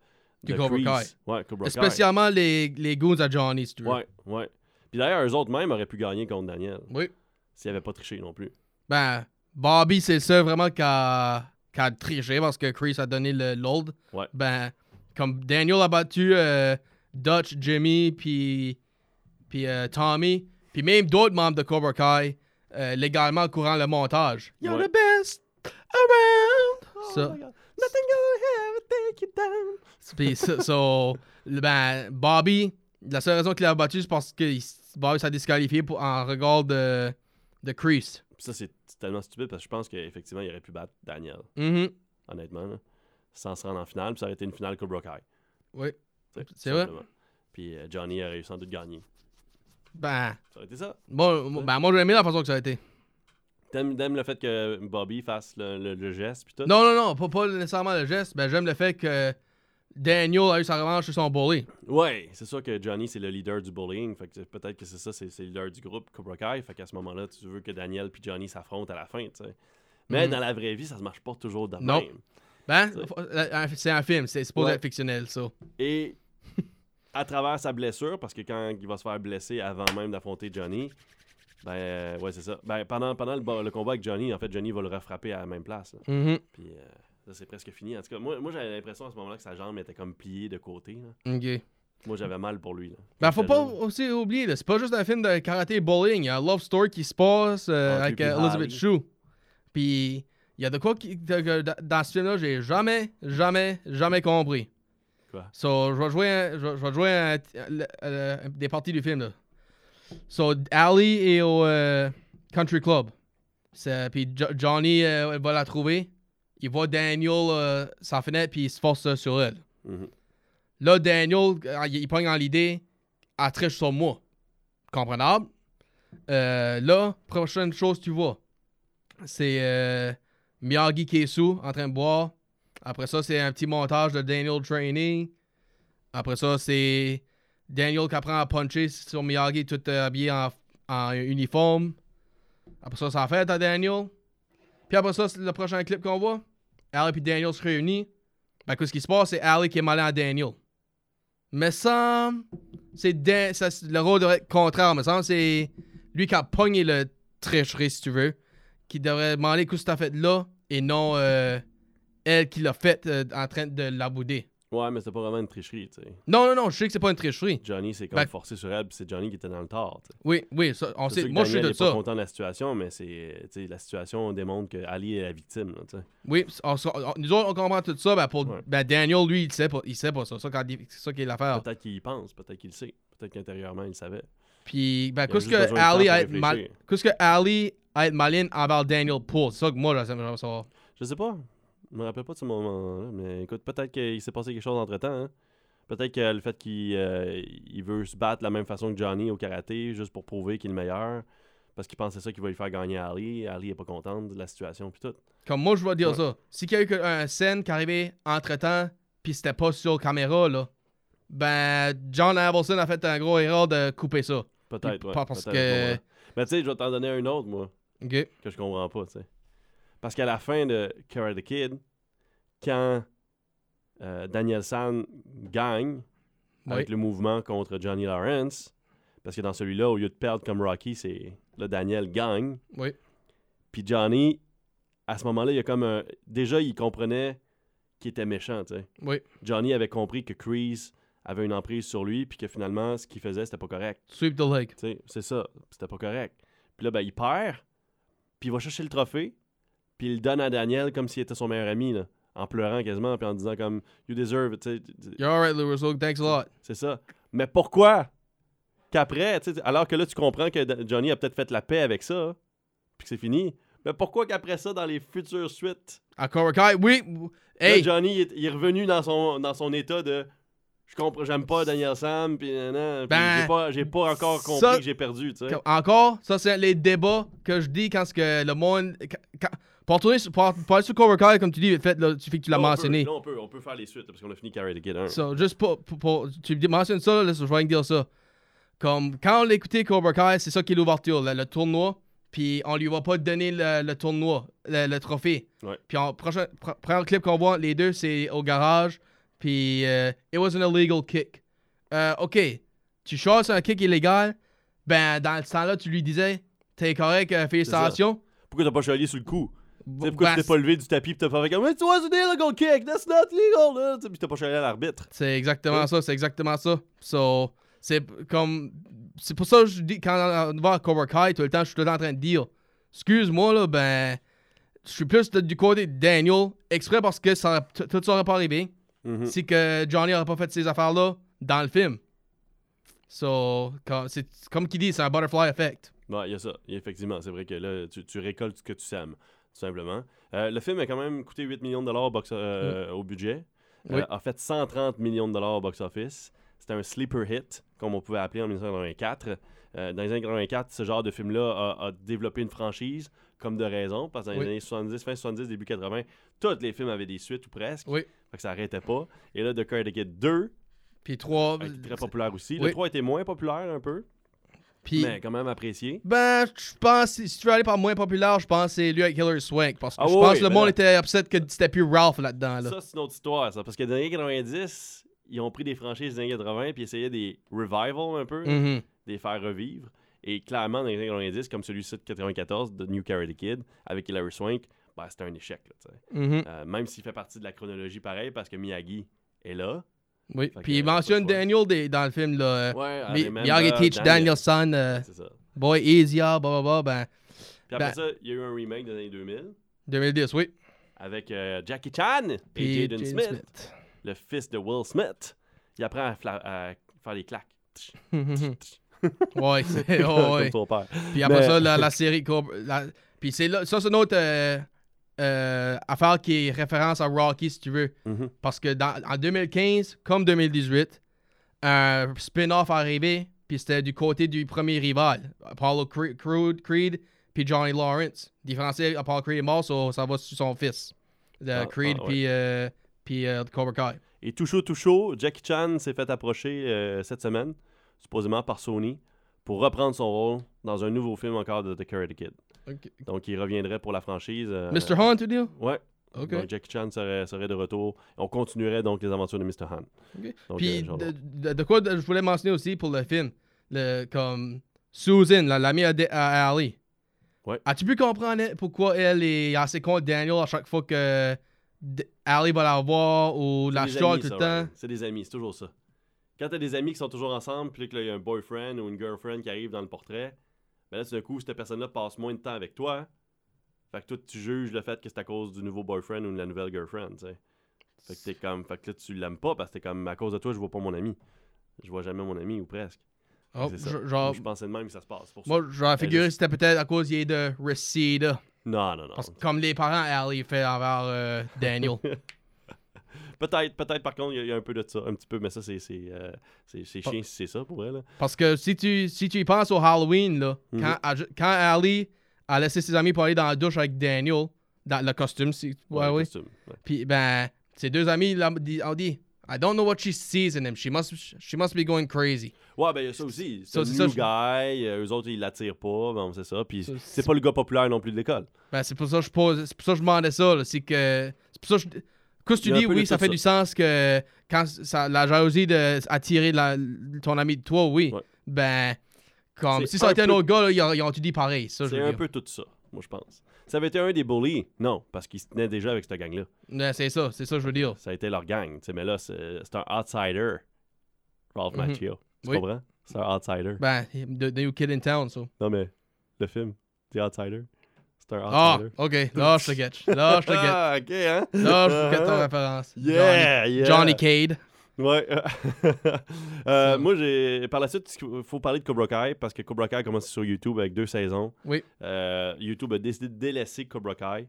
Du
de
Cobra. Kai.
Ouais, Cobra Kai.
Spécialement les, les goons à Johnny, si tu veux.
Ouais, ouais. Puis d'ailleurs, eux autres même auraient pu gagner contre Daniel.
Oui.
S'ils n'avaient pas triché non plus.
Ben, Bobby, c'est seul vraiment qui a, qui a triché parce que Chris a donné le load.
Ouais.
Ben, comme Daniel a battu euh, Dutch, Jimmy, puis puis euh, Tommy, puis même d'autres membres de Cobra Kai euh, légalement courant le montage. You're
Ouais.
the best around. Ça.
Nothing gonna ever take you down.
Puis ça, so, ben, Bobby, la seule raison qu'il a battu, c'est parce que Bobby s'est disqualifié pour, en regard de, de Chris.
Puis ça, c'est c'est tellement stupide parce que je pense qu'effectivement, il aurait pu battre Daniel,
Mhm.
honnêtement, là, sans se rendre en finale. Puis ça aurait été une finale Cobra Kai.
Oui. C'est vrai.
Puis euh, Johnny aurait sans doute gagné.
Ben,
Ça aurait été ça.
bon, ben, moi, j'ai aimé la façon que ça a été.
T'aimes t'aimes le fait que Bobby fasse le, le- le geste puis tout?
Non, non, non, pas, pas nécessairement le geste. Ben, j'aime le fait que Daniel a eu sa revanche sur son bully.
Ouais, c'est sûr que Johnny, c'est le leader du bullying. Fait que peut-être que c'est ça, c'est le leader du groupe Cobra Kai. Fait qu'à ce moment-là, tu veux que Daniel puis Johnny s'affrontent à la fin, tu sais. Mais
Mhm.
dans la vraie vie, ça se marche pas toujours de
Non.
même.
Ben, faut- euh, c'est un film, c'est
Ouais.
être fictionnel, ça.
Et à travers sa blessure, parce que quand il va se faire blesser avant même d'affronter Johnny, ben euh, ouais, c'est ça. Ben pendant, pendant le, combat avec Johnny, en fait, Johnny va le refrapper à la même place. Puis euh, ça, c'est presque fini. En tout cas, moi, moi j'avais l'impression à ce moment-là que sa jambe était comme pliée de côté. là.
Ok.
Moi, j'avais mal pour lui. Là.
Ben, faut pas
jeune.
aussi oublier, c'est pas juste un film de karaté et bowling. Il y a un love story qui se passe euh,
Entre
avec euh, Elizabeth. Shue. Puis, il y a de quoi qui, de- dans- dans ce film-là, j'ai jamais, jamais, jamais compris.
Quoi?
So, je vais jouer, un- je vais- je vais jouer un- des parties du film. Là. So, Ali est au euh, Country Club. Puis Jo- Johnny va la trouver. Il voit Daniel euh, sa fenêtre, puis il se force euh, sur elle.
Mhm.
Là, Daniel, euh, il, il dans l'idée, elle triche sur moi. Comprenable? Euh, là, prochaine chose tu vois, c'est euh, Miyagi qui est sous, en train de boire. Après ça, c'est un petit montage de Daniel training. Après ça, c'est Daniel qui apprend à puncher sur Miyagi tout habillé en, en uniforme. Après ça, ça fait à Daniel? Après ça, le prochain clip qu'on voit. Ali et Daniel se réunissent. Ben, qu'est-ce qui se passe? C'est Ali qui est malin à Daniel. Mais ça, c'est le rôle devrait être contraire. Mais ça, c'est lui qui a pogné le tricherie, si tu veux, qui devrait demander qu'est-ce que t'as fait là et non euh, elle qui l'a fait euh, en train de la bouder.
Ouais, mais c'était pas vraiment une tricherie, tu sais.
Non, non, non, je sais que c'est pas une tricherie.
Johnny, c'est comme
Ben-
forcé sur elle, puis c'est Johnny qui était dans le tort.
Oui, oui, ça, on
C'est
sait.
sûr que
Moi, je suis de
pas content de la situation, mais c'est, la situation démontre que Ali est la victime, là.
Oui, on nous autres, on comprend tout ça. Ben, pour
Ouais.
ben, Daniel, lui, il sait pas, il sait pas ça. ça C'est ça qui est l'affaire.
Peut-être qu'il y pense, peut-être qu'il le sait. Peut-être qu'intérieurement, il le savait.
Puis, ben, qu'est-ce que Ali a être mal. Qu'est-ce que Ali a être malin envers Daniel pour? C'est ça que moi, j'aimerais savoir.
Je sais pas. Je me rappelle pas de ce moment-là, mais écoute, peut-être qu'il s'est passé quelque chose entre-temps, hein. Peut-être que le fait qu'il euh, il veut se battre de la même façon que Johnny au karaté, juste pour prouver qu'il est le meilleur, parce qu'il pensait ça qu'il va lui faire gagner Ali. Ali est pas contente de la situation, puis tout.
Comme moi, je vais dire
Ouais.
ça. Si quelqu'un a une scène qui arrivait entre temps, puis c'était pas sur caméra, là, ben, John Avildsen a fait un gros erreur de couper ça.
Peut-être, ouais.
pas parce que-.
Mais tu sais, je vais t'en donner un autre, moi,
Ok.
que je comprends pas, tu sais. Parce qu'à la fin de Karate Kid, quand euh, Daniel San gagne avec le mouvement contre Johnny Lawrence, parce que dans celui-là, au lieu de perdre comme Rocky, c'est là Daniel gagne.
Oui.
Puis Johnny, à ce moment-là, il y a comme un... Déjà, il comprenait qu'il était méchant, tu sais.
Oui.
Johnny avait compris que Kreese avait une emprise sur lui, puis que finalement, ce qu'il faisait, c'était pas correct.
Sweep the leg.
C'est ça. C'était pas correct. Puis là, ben, il perd, puis il va chercher le trophée, puis il le donne à Daniel comme s'il était son meilleur ami, là, en pleurant quasiment, puis en disant comme « You deserve it ».
You're alright, Lewis. Thanks a lot.
C'est ça. Mais pourquoi qu'après, alors que là, tu comprends que Johnny a peut-être fait la paix avec ça, puis que c'est fini, mais pourquoi qu'après ça, dans les futures suites,
Kai, oui.
là, Johnny il est, il est revenu dans son, dans son état de je comprends, j'aime pas Daniel Sam, puis
Ben,
j'ai pas, j'ai pas encore compris
ça-
que j'ai perdu, tu sais.
Comme- Encore, ça c'est les débats que je dis quand ce que le monde. quand- pour retourner sur, pour, pour aller sur Cobra Kai, comme tu dis, vite fait, là, tu fais que tu l'as mentionné.
Peut, là, on peut, on peut faire les suites, parce qu'on a fini Karate Kid 1.
So, juste pour, pour, tu mentionnes ça, là, je vais rien dire ça. Comme quand on l'écoutait Cobra Kai, c'est ça qui est l'ouverture, le, le tournoi. Puis on lui va pas donner le, le tournoi, le, le trophée.
Ouais.
Puis en prochain, pr- premier clip qu'on voit, les deux, c'est au garage. Puis euh, it was an illegal kick. Euh, ok, tu choisis un kick illégal. Ben dans ce temps-là, tu lui disais, t'es correct, euh, félicitations.
Pourquoi t'as pas chialé sur le coup? Sais, pourquoi tu t'es pas levé du tapis pis t'as fait comme It was an illegal kick, that's not legal, là! Pis t'as pas chialé à l'arbitre.
C'est exactement
Ouais.
ça, c'est exactement ça. So, c'est comme. C'est pour ça que je dis, quand on va à Cobra Kai, tout le temps, je suis tout le temps en train de dire, excuse-moi, là, ben, je suis plus de- du côté de Daniel, exprès parce que ça, tout ça aurait pas arrivé.
Mhm.
Si que Johnny aurait pas fait ces affaires-là dans le film. So, comme- c'est comme qu'il dit, c'est un butterfly effect.
Ouais, il y a ça. Effectivement, c'est vrai que là, tu, tu récoltes ce que tu sèmes, tout simplement. Euh, le film a quand même coûté 8 millions de dollars box- euh, au budget. Euh, a fait 130 millions de dollars au box-office. C'était un sleeper hit, comme on pouvait appeler en 1984. Euh, dans les années 84, ce genre de film-là a, a développé une franchise, comme de raison, parce que dans les
Oui.
années 70, fin 70, début 80, tous les films avaient des suites ou presque.
Oui.
Fait que ça arrêtait pas. Et là, The Kid 2
Puis trois.
a été très populaire aussi. Le 3 était moins populaire un peu,
Puis,
mais quand même apprécié.
ben, je pense, si tu veux aller par moins populaire, je pense que c'est lui avec Hillary Swank. Parce que
Ah
je
oui,
pense que le
ben
monde
là.
était upset que c'était plus Ralph là-dedans. Là.
Ça, c'est une autre histoire, ça. Parce que dans les années 90, ils ont pris des franchises des années 80 puis essayaient des revivals un peu,
Mhm.
des faire revivre. Et clairement, dans les années 90, comme celui-ci de 94, de New Karate Kid, avec Hilary Swank, ben, c'était un échec. Là.
Mhm.
Euh, même s'il fait partie de la chronologie pareil, parce que Miyagi est là.
Oui.
Fait
Puis il
le
mentionne. Daniel des- dans le film. Là, euh,
Ouais, I
Miyagi teach
Daniel.
Danielson, euh,
C'est ça.
boy easier, blah blah blah. Ben,
Puis après
Ben-
ça, il y a eu un remake des années 2000
2010, oui.
avec euh, Jackie Chan et Jaden Smith,
Smith.
le fils de Will Smith. Il apprend à, à faire des claques.
ouais, c'est. oh, ouais. Puis après
Mais-
ça, la, la série la- Puis c'est là, ça, c'est une autre euh, euh, affaire qui est référence à Rocky, si tu veux.
Mhm.
Parce que dans, en 2015, comme 2018, un spin-off est arrivé, puis c'était du côté du premier rival, Apollo Cre- Creed, Creed puis Johnny Lawrence. Différencié, Apollo Creed est mort, so ça va sur son fils. De
Ah,
Creed,
ah, ouais.
puis, euh, puis euh, Cobra Kai.
Et tout chaud, tout chaud, Jackie Chan s'est fait approcher euh, cette semaine, supposément par Sony, pour reprendre son rôle dans un nouveau film encore de The Karate Kid. Donc, il reviendrait pour la franchise. euh,
Mr. Hunt, tu dis?
Ouais.
Ok.
Donc, Jackie Chan serait, serait de retour. On continuerait donc les aventures de Mr. Han.
Ok.
Donc,
Puis,
euh,
de, de- de quoi je voulais mentionner aussi pour le film, le, comme Susan, la- l'amie à, De- à Ali.
Ouais.
As-tu pu comprendre pourquoi elle est assez contre Daniel à chaque fois que Ali va la voir ou la
amis,
tout le temps?
C'est des amis, c'est toujours ça. Quand t'as des amis qui sont toujours ensemble, puis là, que là, il y a un boyfriend ou une girlfriend qui arrive dans le portrait, ben là, tout d'un coup, cette personne-là passe moins de temps avec toi. Fait que toi, tu juges le fait que c'est à cause du nouveau boyfriend ou de la nouvelle girlfriend, tu sais. Fait que t'es comme. Fait que là, tu l'aimes pas parce que t'es comme, à cause de toi, je vois pas mon ami. Je vois jamais mon ami ou presque.
Oh,
ça.
je- genre,
je pensais de même que ça se passe. Pour
moi, j'aurais figuré que c'était peut-être à cause de Reseda.
Non, non, non.
Parce que comme les parents Ali fait envers euh, Daniel.
Peut-être, peut-être, par contre, il y a- il y, a un peu de ça, un petit peu, mais ça, c'est c'est euh, chiant si c'est ça pour elle. là.
Parce que si tu, si tu y penses au Halloween, là,
Mhm.
quand, a- quand Ali a laissé ses amis pour aller dans la douche avec Daniel, dans le costume, si, ouais, oui.
ouais.
Puis, ben, ses deux amis là, ont dit I don't know what she sees in him. She must, she must be going crazy.
Ouais, ben il y a ça aussi. C'est un new
ça,
guy, euh, eux autres, ils l'attirent pas, bon, c'est ça. Puis c'est pas le gars populaire non plus de l'école.
Ben, c'est pour ça que je pose, c'est pour ça que je demandais ça, C'est que, c'est pour ça que je, que tu dis,
de
oui, ça fait
ça.
du sens que quand ça, la jalousie d'attirer ton ami de toi, oui.
Ouais.
Ben, comme si ça été
un peu-
autre gars, là, ils auraient- ils ont tout dit pareil.
C'est un
dire?
peu tout ça, moi, je pense. Ça avait été un des bullies? Non, parce qu'ils se tenaient déjà avec cette gang-là.
Ouais, c'est ça, c'est ça, que je veux dire.
Ça a été leur gang. tu sais, mais là, c'est un outsider, Ralph
Mhm.
Macchio. Tu
Oui.
comprends? C'est un outsider.
Ben, the, the new kid in town, ça.
Non, mais le film, The Outsider, c'est un
Ah, ok, là, je te get. Là, je te get.
Ah, ok, hein?
Là, je get ton référence.
Yeah,
Johnny,
yeah.
Johnny Cade.
Ouais. Euh, moi, j'ai. Par la suite, il faut parler de Cobra Kai parce que Cobra Kai a commencé sur YouTube avec deux saisons.
Oui.
Euh, YouTube a décidé de délaisser Cobra Kai.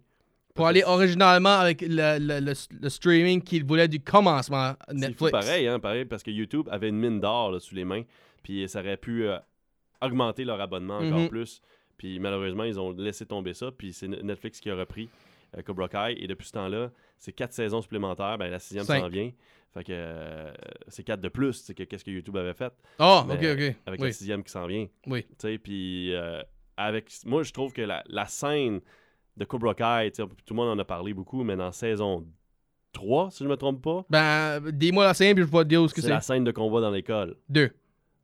Pour aller originalement avec le, le, le, le streaming qu'il voulait du commencement
C'est
Netflix.
pareil, hein, pareil, parce que YouTube avait une mine d'or sous les mains, puis ça aurait pu euh, augmenter leur abonnement encore
Mhm.
plus. Puis malheureusement, ils ont laissé tomber ça, puis c'est Netflix qui a repris euh, Cobra Kai, et depuis ce temps-là, c'est quatre saisons supplémentaires, ben la sixième s'en vient. Fait que euh, c'est quatre de plus, c'est que qu'est-ce que YouTube avait fait.
Oh,
Mais
ok, ok.
Avec
oui.
la sixième qui s'en vient.
Oui.
Tu sais, puis euh, avec. Moi, je trouve que la, la scène de Cobra Kai, tout le monde en a parlé beaucoup, mais dans saison 3, si je me trompe pas,
Ben, dis-moi la scène, puis je vais te dire où
c'est
c'est.
la scène de combat dans l'école.
Deux.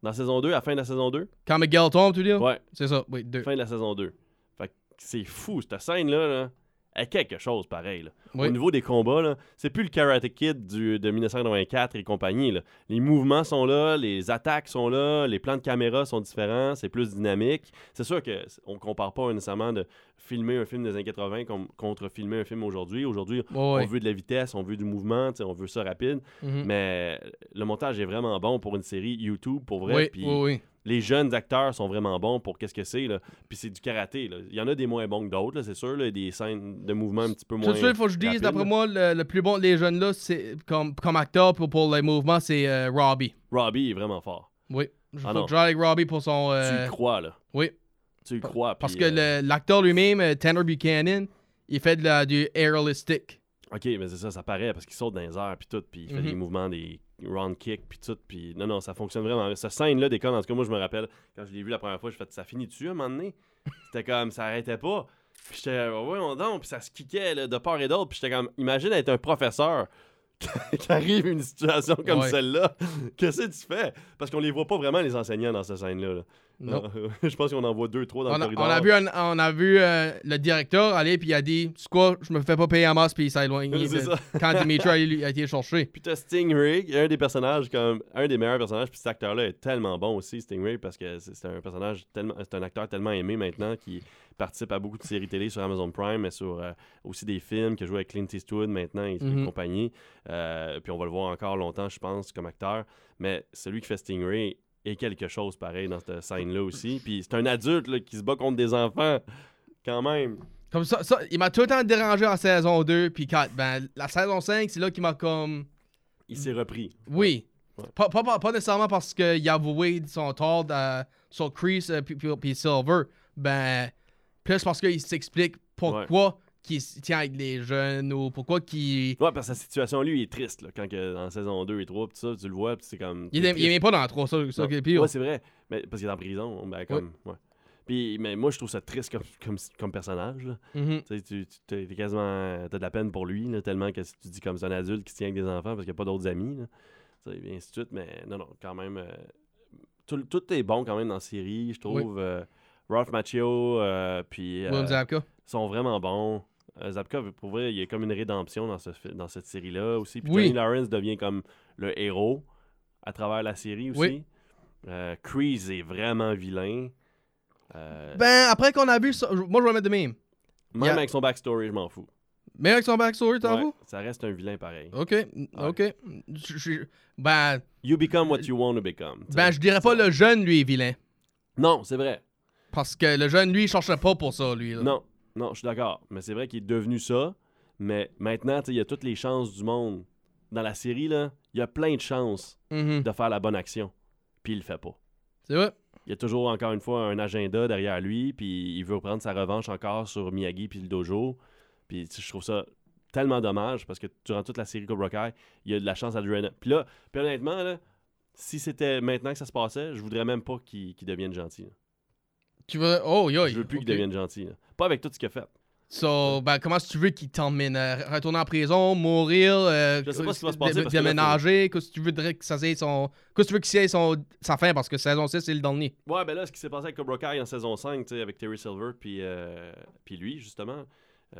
Dans saison 2, à la fin de la saison 2,
Quand Miguel tombe, tu dis?
ouais,
C'est ça, oui, deux.
fin de la saison 2. Fait que c'est fou, cette scène-là, là, a quelque chose pareil. Là.
Oui.
Au niveau des combats, c'est plus le Karate Kid du, de 1984 et compagnie. Là. Les mouvements sont là, les attaques sont là, les plans de caméra sont différents, c'est plus dynamique. C'est sûr qu'on compare pas nécessairement de filmer un film des années 80 com- contre filmer un film aujourd'hui. Aujourd'hui, on veut de la vitesse, on veut du mouvement, on veut ça rapide.
Mhm.
Mais le montage est vraiment bon pour une série YouTube, pour vrai.
Oui,
puis
oui, oui.
Les jeunes acteurs sont vraiment bons pour qu'est-ce que c'est. là. Puis c'est du karaté. là. Il y en a des moins bons que d'autres, là, c'est sûr. là, des scènes de mouvement un petit peu moins.
de suite, il faut que je dise, d'après moi, le, le plus bon de les jeunes là, c'est comme, comme acteur pour, pour les mouvements, c'est euh, Robbie.
Robbie est vraiment fort.
Oui. Faut
Ah
que je joue avec Robbie pour son.
Tu
euh,
y crois, là.
Oui.
Tu y crois.
Parce que
euh,
le- l'acteur lui-même, Tanner Buchanan, il fait de la, du aerialistic.
Ok, mais c'est ça, ça paraît parce qu'il saute dans les airs, puis tout, puis il fait
Mhm.
des mouvements, des round kicks, puis tout. Puis non, non, ça fonctionne vraiment. Cette scène-là d'école, en tout cas, moi, je me rappelle, quand je l'ai vu la première fois, je fait ça finit dessus à un moment donné? C'était comme, ça arrêtait pas. Puis j'étais, ouais, on donc, puis ça se kickait là, de part et d'autre. Puis j'étais comme, imagine être un professeur qui arrive une situation comme
Ouais.
celle-là. Qu'est-ce que tu fais? Parce qu'on les voit pas vraiment, les enseignants, dans cette scène-là. là.
Non.
je pense qu'on en voit deux, trois dans
On
le
a,
corridor.
on a vu, un- on a vu euh, le directeur aller, puis il a dit C'est quoi, je me fais pas payer à masse, puis il s'est éloigné.
C'est
de-
ça.
Quand Dimitri a, a été cherché.
Puis t'as Stingray, un des personnages comme un des meilleurs personnages. Puis cet acteur-là est tellement bon aussi, Stingray, parce que c'est un personnage tellement, c'est un acteur tellement aimé maintenant qui participe à beaucoup de séries télé sur Amazon Prime, mais sur euh, aussi des films, qui joue avec Clint Eastwood maintenant et,
Mhm.
compagnie. Euh, puis on va le voir encore longtemps, je pense, comme acteur. Mais celui qui fait Stingray est quelque chose pareil dans cette scène-là aussi. Puis c'est un adulte là, qui se bat contre des enfants, quand même.
Comme ça, ça il m'a tout le temps dérangé en saison 2 puis 4. Ben, la saison 5, c'est là qu'il m'a comme.
Il s'est repris.
Oui.
Ouais.
Pas, pas, pas, pas nécessairement parce qu'il a avoué son tort de- sur Chris euh, puis, puis- puis Silver. Ben, plus parce qu'il s'explique pourquoi qu'il s- tient avec les jeunes ou pourquoi qu'il.
Ouais, parce que sa situation, lui, il est triste. Là, quand que, dans saison 2 et 3, pis ça, tu le vois, puis c'est comme.
Il est, il est même pas dans le 3, ça, ça
Non.
qui est pire.
Ouais, c'est vrai. Mais parce qu'il est en prison. Ben, comme. Ouais. Puis, mais moi, je trouve ça triste comme, comme, comme personnage. là.
Mhm.
Tu t'es quasiment. T'as de la peine pour lui, là, tellement que si tu dis comme c'est un adulte qui se tient avec des enfants parce qu'il n'y a pas d'autres amis. Là. Et ainsi de suite. Mais non, non, quand même. euh, tout, tout est bon quand même dans la série, je trouve. Euh, Ralph Macchio, euh, puis. euh,
Willem Zabka.
sont vraiment bons. Euh, Zabka, pour vrai, il y a comme une rédemption dans, ce, fi- dans cette série-là aussi. Puis
Oui.
Johnny Lawrence devient comme le héros à travers la série aussi.
Oui.
Euh, Kreese est vraiment vilain. Euh,
Ben, après qu'on a vu ça, moi je vais mettre de même.
même
yeah.
avec son backstory, je m'en fous.
Mais avec son backstory, t'en
Ouais,
fous?
ça reste un vilain pareil.
Ok, ok. Je- je- ben,
You become what you want to become.
ben, je dirais pas le jeune, lui, est vilain.
Non, c'est vrai.
Parce que le jeune, lui, il cherchait pas pour ça, lui. Là.
Non, non, je suis d'accord. Mais c'est vrai qu'il est devenu ça. Mais maintenant, il y a toutes les chances du monde. Dans la série, là, il y a plein de chances
Mhm.
de faire la bonne action. Puis il le fait pas.
C'est vrai.
Il y a toujours, encore une fois, un agenda derrière lui. Puis il veut prendre sa revanche encore sur Miyagi puis le dojo. Puis je trouve ça tellement dommage parce que durant toute la série Cobra Kai, il y a de la chance à Adriana. Puis là, puis honnêtement, là, si c'était maintenant que ça se passait, je voudrais même pas qu'il devienne gentil. là.
Tu veux. Oh, yo.
Je veux plus qu'il devienne gentil. là. Pas avec tout ce qu'il a fait.
So, ben, comment tu veux qu'il t'emmène euh, retourner en prison, mourir, euh,
Je sais pas ce qui va se passer
déménager, qu'est-ce que tu voudrais que ça son. Qu'est-ce que tu veux que ça soit son... sa fin? Parce que saison 6, c'est le dernier.
Ouais, ben là, ce qui s'est passé avec Cobra Kai en saison 5, tu sais, avec Terry Silver puis, euh, puis lui, justement,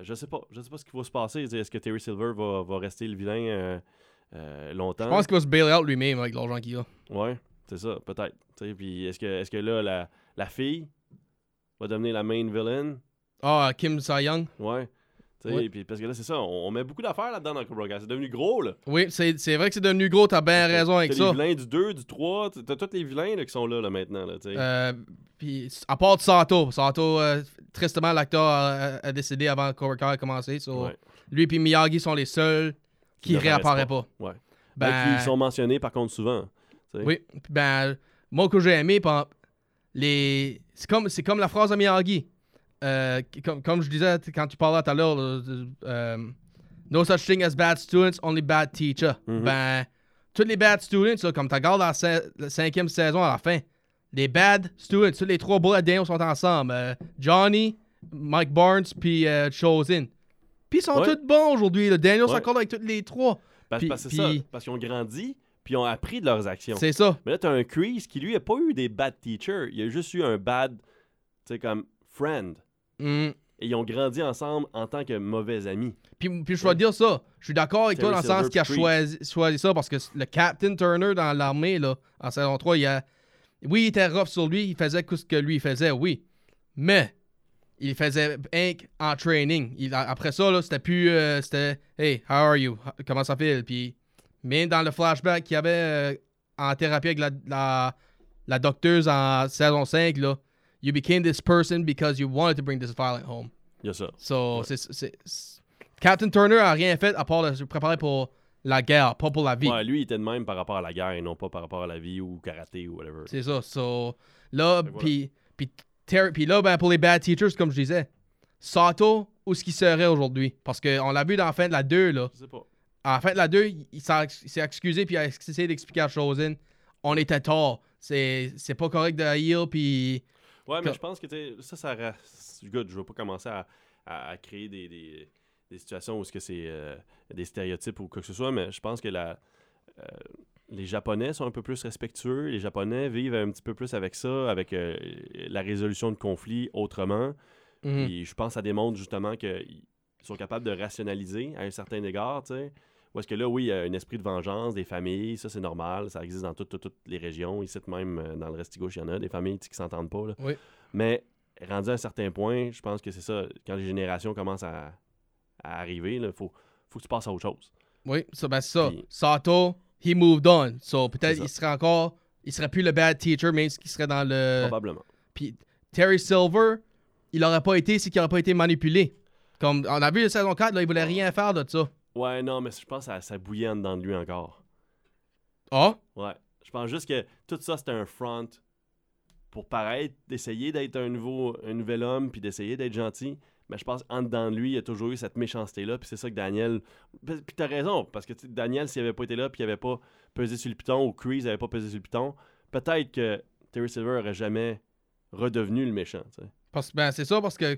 je sais pas. Je sais pas ce qui va se passer. Est-ce que Terry Silver va, va rester le vilain longtemps?
Je pense qu'il va se bail out lui-même avec l'argent qu'il a.
Ouais, c'est ça, peut-être. Puis est-ce que, est que là, la, la fille va devenir la main villain?
Ah, Kim Sa-young.
Ouais. Puis parce que là, c'est ça, on, on met beaucoup d'affaires là-dedans dans Cobra Kai. C'est devenu gros, là.
Oui, c'est vrai que c'est devenu gros, t'as bien raison avec
T'as
ça.
les vilains du 2, du 3, t'as t'as tous les vilains là, qui sont là, là maintenant. Là.
Euh, puis, à part de Sato, Sato, euh, tristement, l'acteur a, a décédé avant que Cobra Kai a commencé. so,
Ouais.
Lui et Miyagi sont les seuls qui réapparaissent
pas.
pas.
Ouais.
Ben,
Ben, qui sont mentionnés, par contre, souvent.
Oui, ben, moi que j'ai aimé, les... c'est comme, c'est comme la phrase de Miyagi. Euh, comme, comme je disais quand tu parlais tout à l'heure, euh, no such thing as bad students, only bad teacher.
Mhm.
Ben, tous les bad students, là, comme tu regardes la, cin- la cinquième saison à la fin, les bad students, tous les trois bullet Daniels sont ensemble. Euh, Johnny, Mike Barnes, puis Chosen. Puis ils sont
Ouais.
tous bons aujourd'hui.
Ouais.
s'accorde avec tous les trois.
Parce, c'est ça, parce qu'ils ont grandi, puis ils ont appris de leurs actions.
C'est ça.
Mais là, t'as un Kreese qui, lui, a pas eu des bad teachers. Il a juste eu un bad, tu sais, comme friend.
Mm.
Et ils ont grandi ensemble en tant que mauvais amis.
Puis, puis je dois dire ça. Je suis d'accord avec toi dans le sens qu'il a choisi, choisi ça parce que le Captain Turner dans l'armée, là, en saison 3, il a. Oui, il était rough sur lui, il faisait tout ce que lui faisait, oui. Mais il faisait inc en training. Il- après ça, là, c'était plus. euh, c'était Hey, how are you? Comment ça fait? Puis même dans le flashback qu'il y avait euh, en thérapie avec la, la, la docteuse en saison 5, là, you became this person because you wanted to bring this violent home.
Il y a ça.
So, c'est- c'est- Captain Turner a rien fait à part de se préparer pour la guerre, pas pour la vie.
Ouais, lui, il était de même par rapport à la guerre et non pas par rapport à la vie ou karaté ou whatever.
C'est ça. So, là,
voilà.
puis puis là, ben, pour les bad teachers, comme je disais, Sato, où est-ce qu'il serait aujourd'hui? Parce qu'on l'a vu dans la fin de la 2, là.
Je sais pas.
Fin de la 2, il, s'est excusé puis il a essayé d'expliquer à Chosen. On était tort. C'est pas correct de heal, puis...
Ouais, mais je pense que ça, ça. ra- Good, je veux pas commencer à, à- à créer des, des- des situations où c'est euh, des stéréotypes ou quoi que ce soit, mais je pense que la, euh, les Japonais sont un peu plus respectueux. Les Japonais vivent un petit peu plus avec ça, avec euh, la résolution de conflits autrement.
Mhm.
Puis je pense que ça démontre justement qu'ils sont capables de rationaliser à un certain égard, tu sais. Ou est-ce que là, oui, il y a un esprit de vengeance, des familles, ça c'est normal, ça existe dans toutes, toutes, toutes les régions. Ici, même euh, dans le reste gauche, il y en a des familles qui s'entendent pas. là.
Oui.
Mais rendu à un certain point, je pense que c'est ça, quand les générations commencent à, à arriver, il faut, faut que tu passes à autre chose.
Oui, ça, ben, c'est ça.
Puis-
Sato, he moved on. So, peut-être
C'est
il serait encore... Il serait plus le bad teacher, même s'il serait dans le...
Probablement.
Puis Terry Silver, il aurait pas été s'il n'aurait pas été manipulé. Comme on a vu la saison 4, là, il voulait rien faire de ça.
Ouais, non, mais je pense que ça, ça bouillait en dedans de lui encore.
Ah?
Ouais. Je pense juste que tout ça, c'était un front pour paraître, d'essayer d'être un nouveau, un nouvel homme, puis d'essayer d'être gentil. Mais je pense en dedans de lui, il y a toujours eu cette méchanceté-là. Puis c'est ça que Daniel. Puis t'as raison, parce que Daniel, s'il avait pas été là, puis il avait pas pesé sur le piton, ou Kreese avait pas pesé sur le piton, peut-être que Terry Silver aurait jamais redevenu le méchant.
Parce que ben, c'est ça, parce que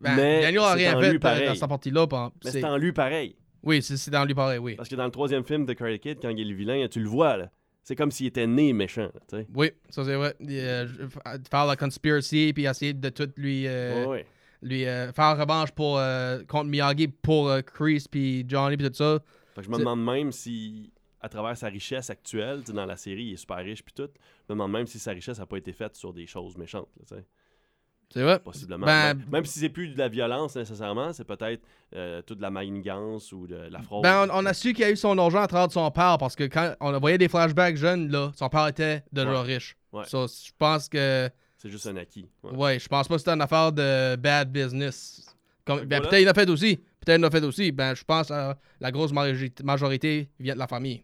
ben, Daniel a rien
en
fait
lui
dans, sa partie-là.
Mais
c'est
en lui pareil.
Oui, c'est dans lui pareil, oui.
Parce que dans le troisième film de Karate Kid, quand il est le vilain, tu le vois, là. C'est comme s'il était né méchant, là, tu sais.
Oui, ça c'est vrai. Il, euh, f- faire la conspiracy puis essayer de tout lui. euh,
Ouais, ouais.
lui euh, faire revanche pour, euh, contre Miyagi pour euh, Chris puis Johnny puis tout ça.
Fait que je me demande même si, à travers sa richesse actuelle, dans la série, il est super riche puis tout, je me demande même si sa richesse n'a pas été faite sur des choses méchantes, là, tu sais,
C'est vrai?
possiblement.
Ben-
même, même si c'est plus de la violence nécessairement, c'est peut-être euh, toute de la manigance ou de la fraude.
Ben, on, on a su qu'il a eu son argent à travers de son père parce que quand on voyait des flashbacks jeunes, là, son père était déjà
Ouais.
riche.
Ouais.
So, je pense que.
C'est juste un acquis. ouais.
Ouais, je pense pas que c'était une affaire de bad business. Comme, ben,
voilà.
peut-être il a fait aussi. Peut-être il a fait aussi. Ben, je pense que la grosse majorité vient de la famille.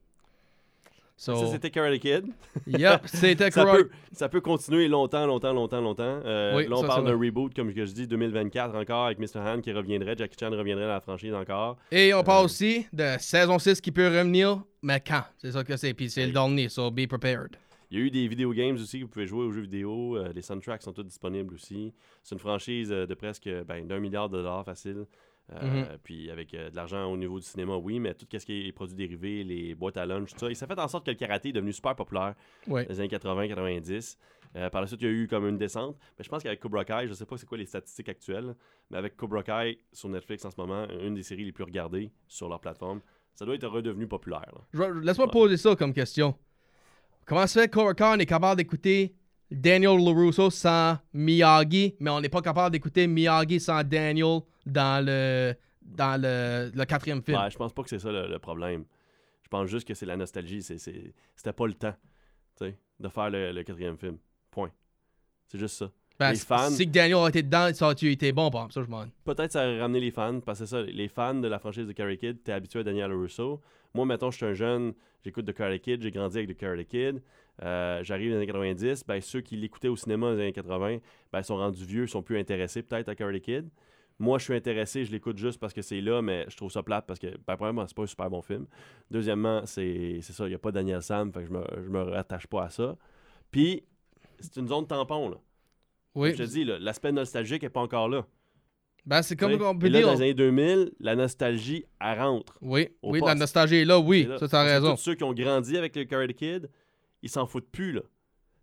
So,
Ça, c'était Karate Kid.
yep, c'était
ça, peut, ça peut continuer longtemps, longtemps, longtemps, longtemps. Euh,
Oui,
là, on
ça,
parle d'un reboot, comme je dis, 2024 encore, avec Mr. Han qui reviendrait, Jackie Chan reviendrait dans la franchise encore.
Et on parle
Euh,
aussi de saison 6 qui peut revenir, mais quand? C'est ça que c'est. Puis c'est le dernier, so be prepared.
Il y a eu des vidéo games aussi, que vous pouvez jouer aux jeux vidéo. euh, les soundtracks sont tous disponibles aussi. C'est une franchise de presque ben, d'un milliard de dollars facile. Euh,
Mhm.
Puis avec euh, de l'argent au niveau du cinéma, oui, mais tout ce qui est produits dérivés, les boîtes à lunch, tout ça. Et ça fait en sorte que le karaté est devenu super populaire
Ouais.
dans les années 80-90. Euh, par la suite, il y a eu comme une descente. Mais je pense qu'avec Cobra Kai, je sais pas c'est quoi les statistiques actuelles, mais avec Cobra Kai sur Netflix en ce moment, une des séries les plus regardées sur leur plateforme, ça doit être redevenu populaire.
Je Laisse-moi
Ouais.
poser ça comme question. Comment ça fait que Cobra Kai, on est capable d'écouter Daniel LaRusso sans Miyagi, mais on n'est pas capable d'écouter Miyagi sans Daniel dans le, dans le, le quatrième film?
Ouais, je pense pas que c'est ça le, le problème. Je pense juste que c'est la nostalgie. C'était pas le temps de faire le, le quatrième film. Point. C'est juste ça.
Ben,
les
si-
fans-
Si Daniel a été dedans, ça aurait été bon, par exemple. Ça, je m'en.
Peut-être ça aurait ramené les fans, parce que c'est ça, les fans de la franchise de Karate Kid, t'es habitué à Daniel Russo. Moi, mettons, je suis un jeune, j'écoute de Karate Kid, j'ai grandi avec de Karate Kid. Euh, J'arrive dans les années 90, ben, ceux qui l'écoutaient au cinéma dans les années 80, ben, sont rendus vieux, sont plus intéressés peut-être à Karate Kid. Moi, je suis intéressé, je l'écoute juste parce que c'est là, mais je trouve ça plate parce que, ben, premièrement, c'est pas un super bon film. Deuxièmement, c'est ça, il n'y a pas Daniel Sam, fait que je me, je me rattache pas à ça. Puis, c'est une zone tampon, là.
Oui.
Je te dis, l'aspect nostalgique n'est pas encore là.
Ben, c'est comme
sais.
on peut
là,
dire.
dans les années 2000, la nostalgie, elle rentre.
Oui, oui,
poste.
la nostalgie est là, oui.
C'est là.
Ça, t'as raison.
Tous ceux qui ont grandi avec le Karate Kid, ils s'en foutent plus, là. Tu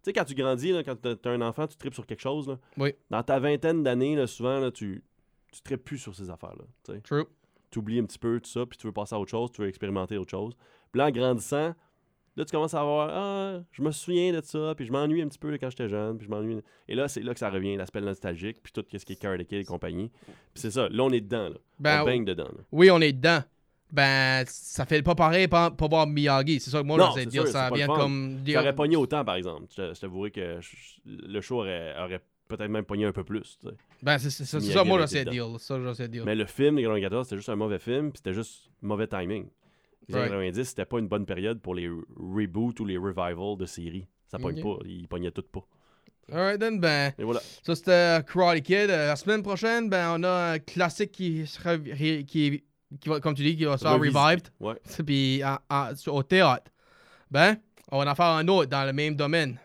sais, quand tu grandis, là, quand t'as un enfant, tu tripes sur quelque chose, là.
Oui.
Dans ta vingtaine d'années, souvent, là, tu, tu tripes plus sur ces affaires-là.
True.
Tu oublies un petit peu tout ça, puis tu veux passer à autre chose, tu veux expérimenter autre chose. Puis là, en grandissant, là, tu commences à avoir Ah, je me souviens de ça, puis je m'ennuie un petit peu quand j'étais jeune, puis je m'ennuie. Et là, c'est là que ça revient, l'aspect nostalgique, puis tout ce qui est Karate Kid et compagnie. Puis c'est ça, là, on est dedans, là.
Ben,
on baigne dedans, là.
Oui, on est dedans. Ben, ça fait pas pareil pour, pour voir Miyagi. C'est ça que moi,
Non,
de
c'est
dire.
sûr,
Ça
pas
vient comme.
Aurait pogné autant, par exemple. Je je t'avouerais que je- le show aurait, aurait peut-être même pogné un peu plus.
Ben, c'est ça, moi,
avait
j'essaie de
été
dire. Ça, j'essaie de dire.
Mais le film de 94, c'était juste un mauvais film, puis c'était juste mauvais timing. Les années
Right.
90, c'était pas une bonne période pour les re- reboots ou les revivals de séries. Ça pogne
Ok.
pas, ils pognaient tout pas.
Alright, then, ben.
Et voilà.
Ça, c'était Karate Kid. Euh, la semaine prochaine, ben, on a un classique qui sera, qui, qui va, comme tu dis, qui va se faire revived.
Ouais.
Puis au théâtre. Ben, on va en faire un autre dans le même domaine.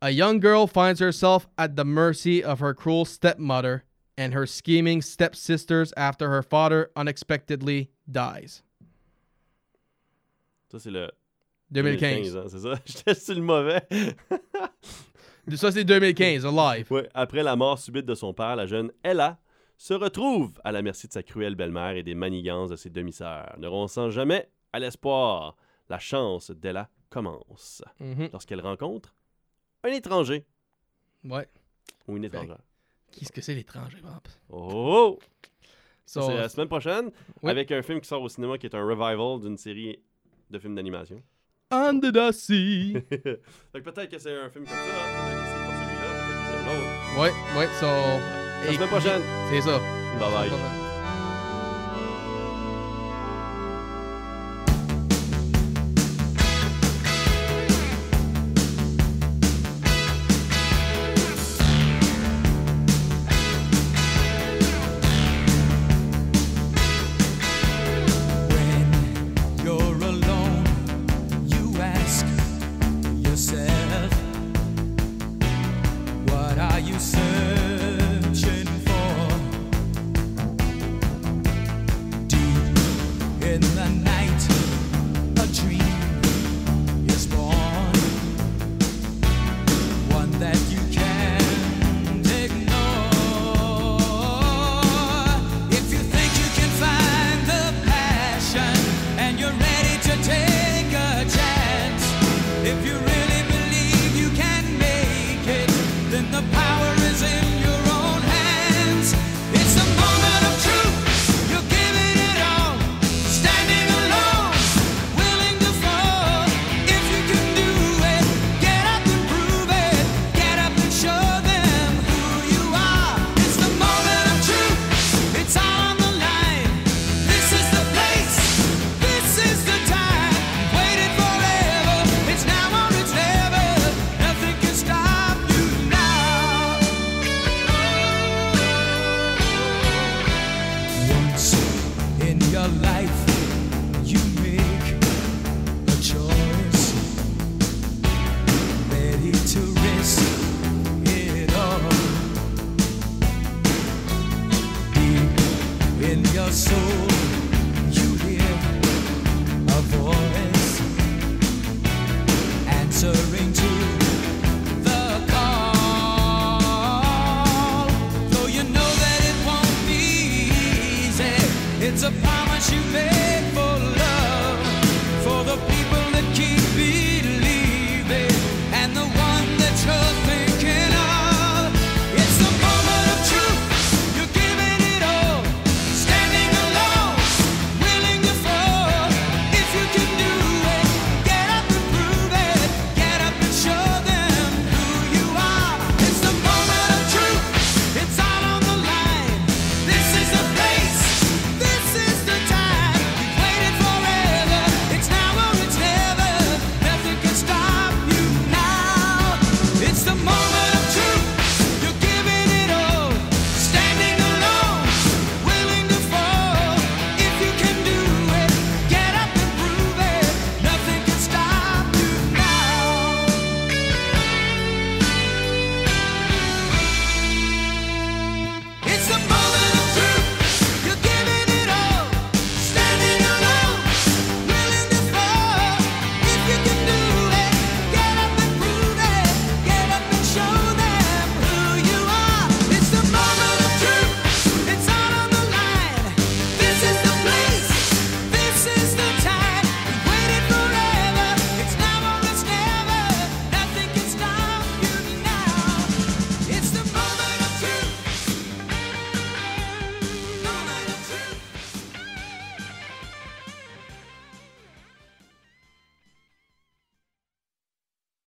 A young girl finds herself at the mercy of her cruel stepmother and her scheming stepsisters after her father unexpectedly dies.
Ça, c'est le
2015.
hein, c'est ça? J'étais sur le mauvais.
Ça, c'est 2015, Alive.
Ouais, Après la mort subite de son père, la jeune Ella se retrouve à la merci de sa cruelle belle-mère et des manigances de ses demi-sœurs. Ne renonçant jamais à l'espoir, la chance d'Ella commence
Mhm.
lorsqu'elle rencontre un étranger
Ouais.
ou une étrangère.
Qu'est-ce que c'est l'étranger?
Oh!
So,
C'est la semaine prochaine
Oui.
avec un film qui sort au cinéma qui est un revival d'une série de films d'animation.
Under the Sea.
Donc peut-être que c'est un film comme ça, peut-être que c'est pas celui-là, peut-être que c'est l'autre.
ouais, ouais, so.
La semaine prochaine.
C'est ça.
Bye bye.
Bye-bye.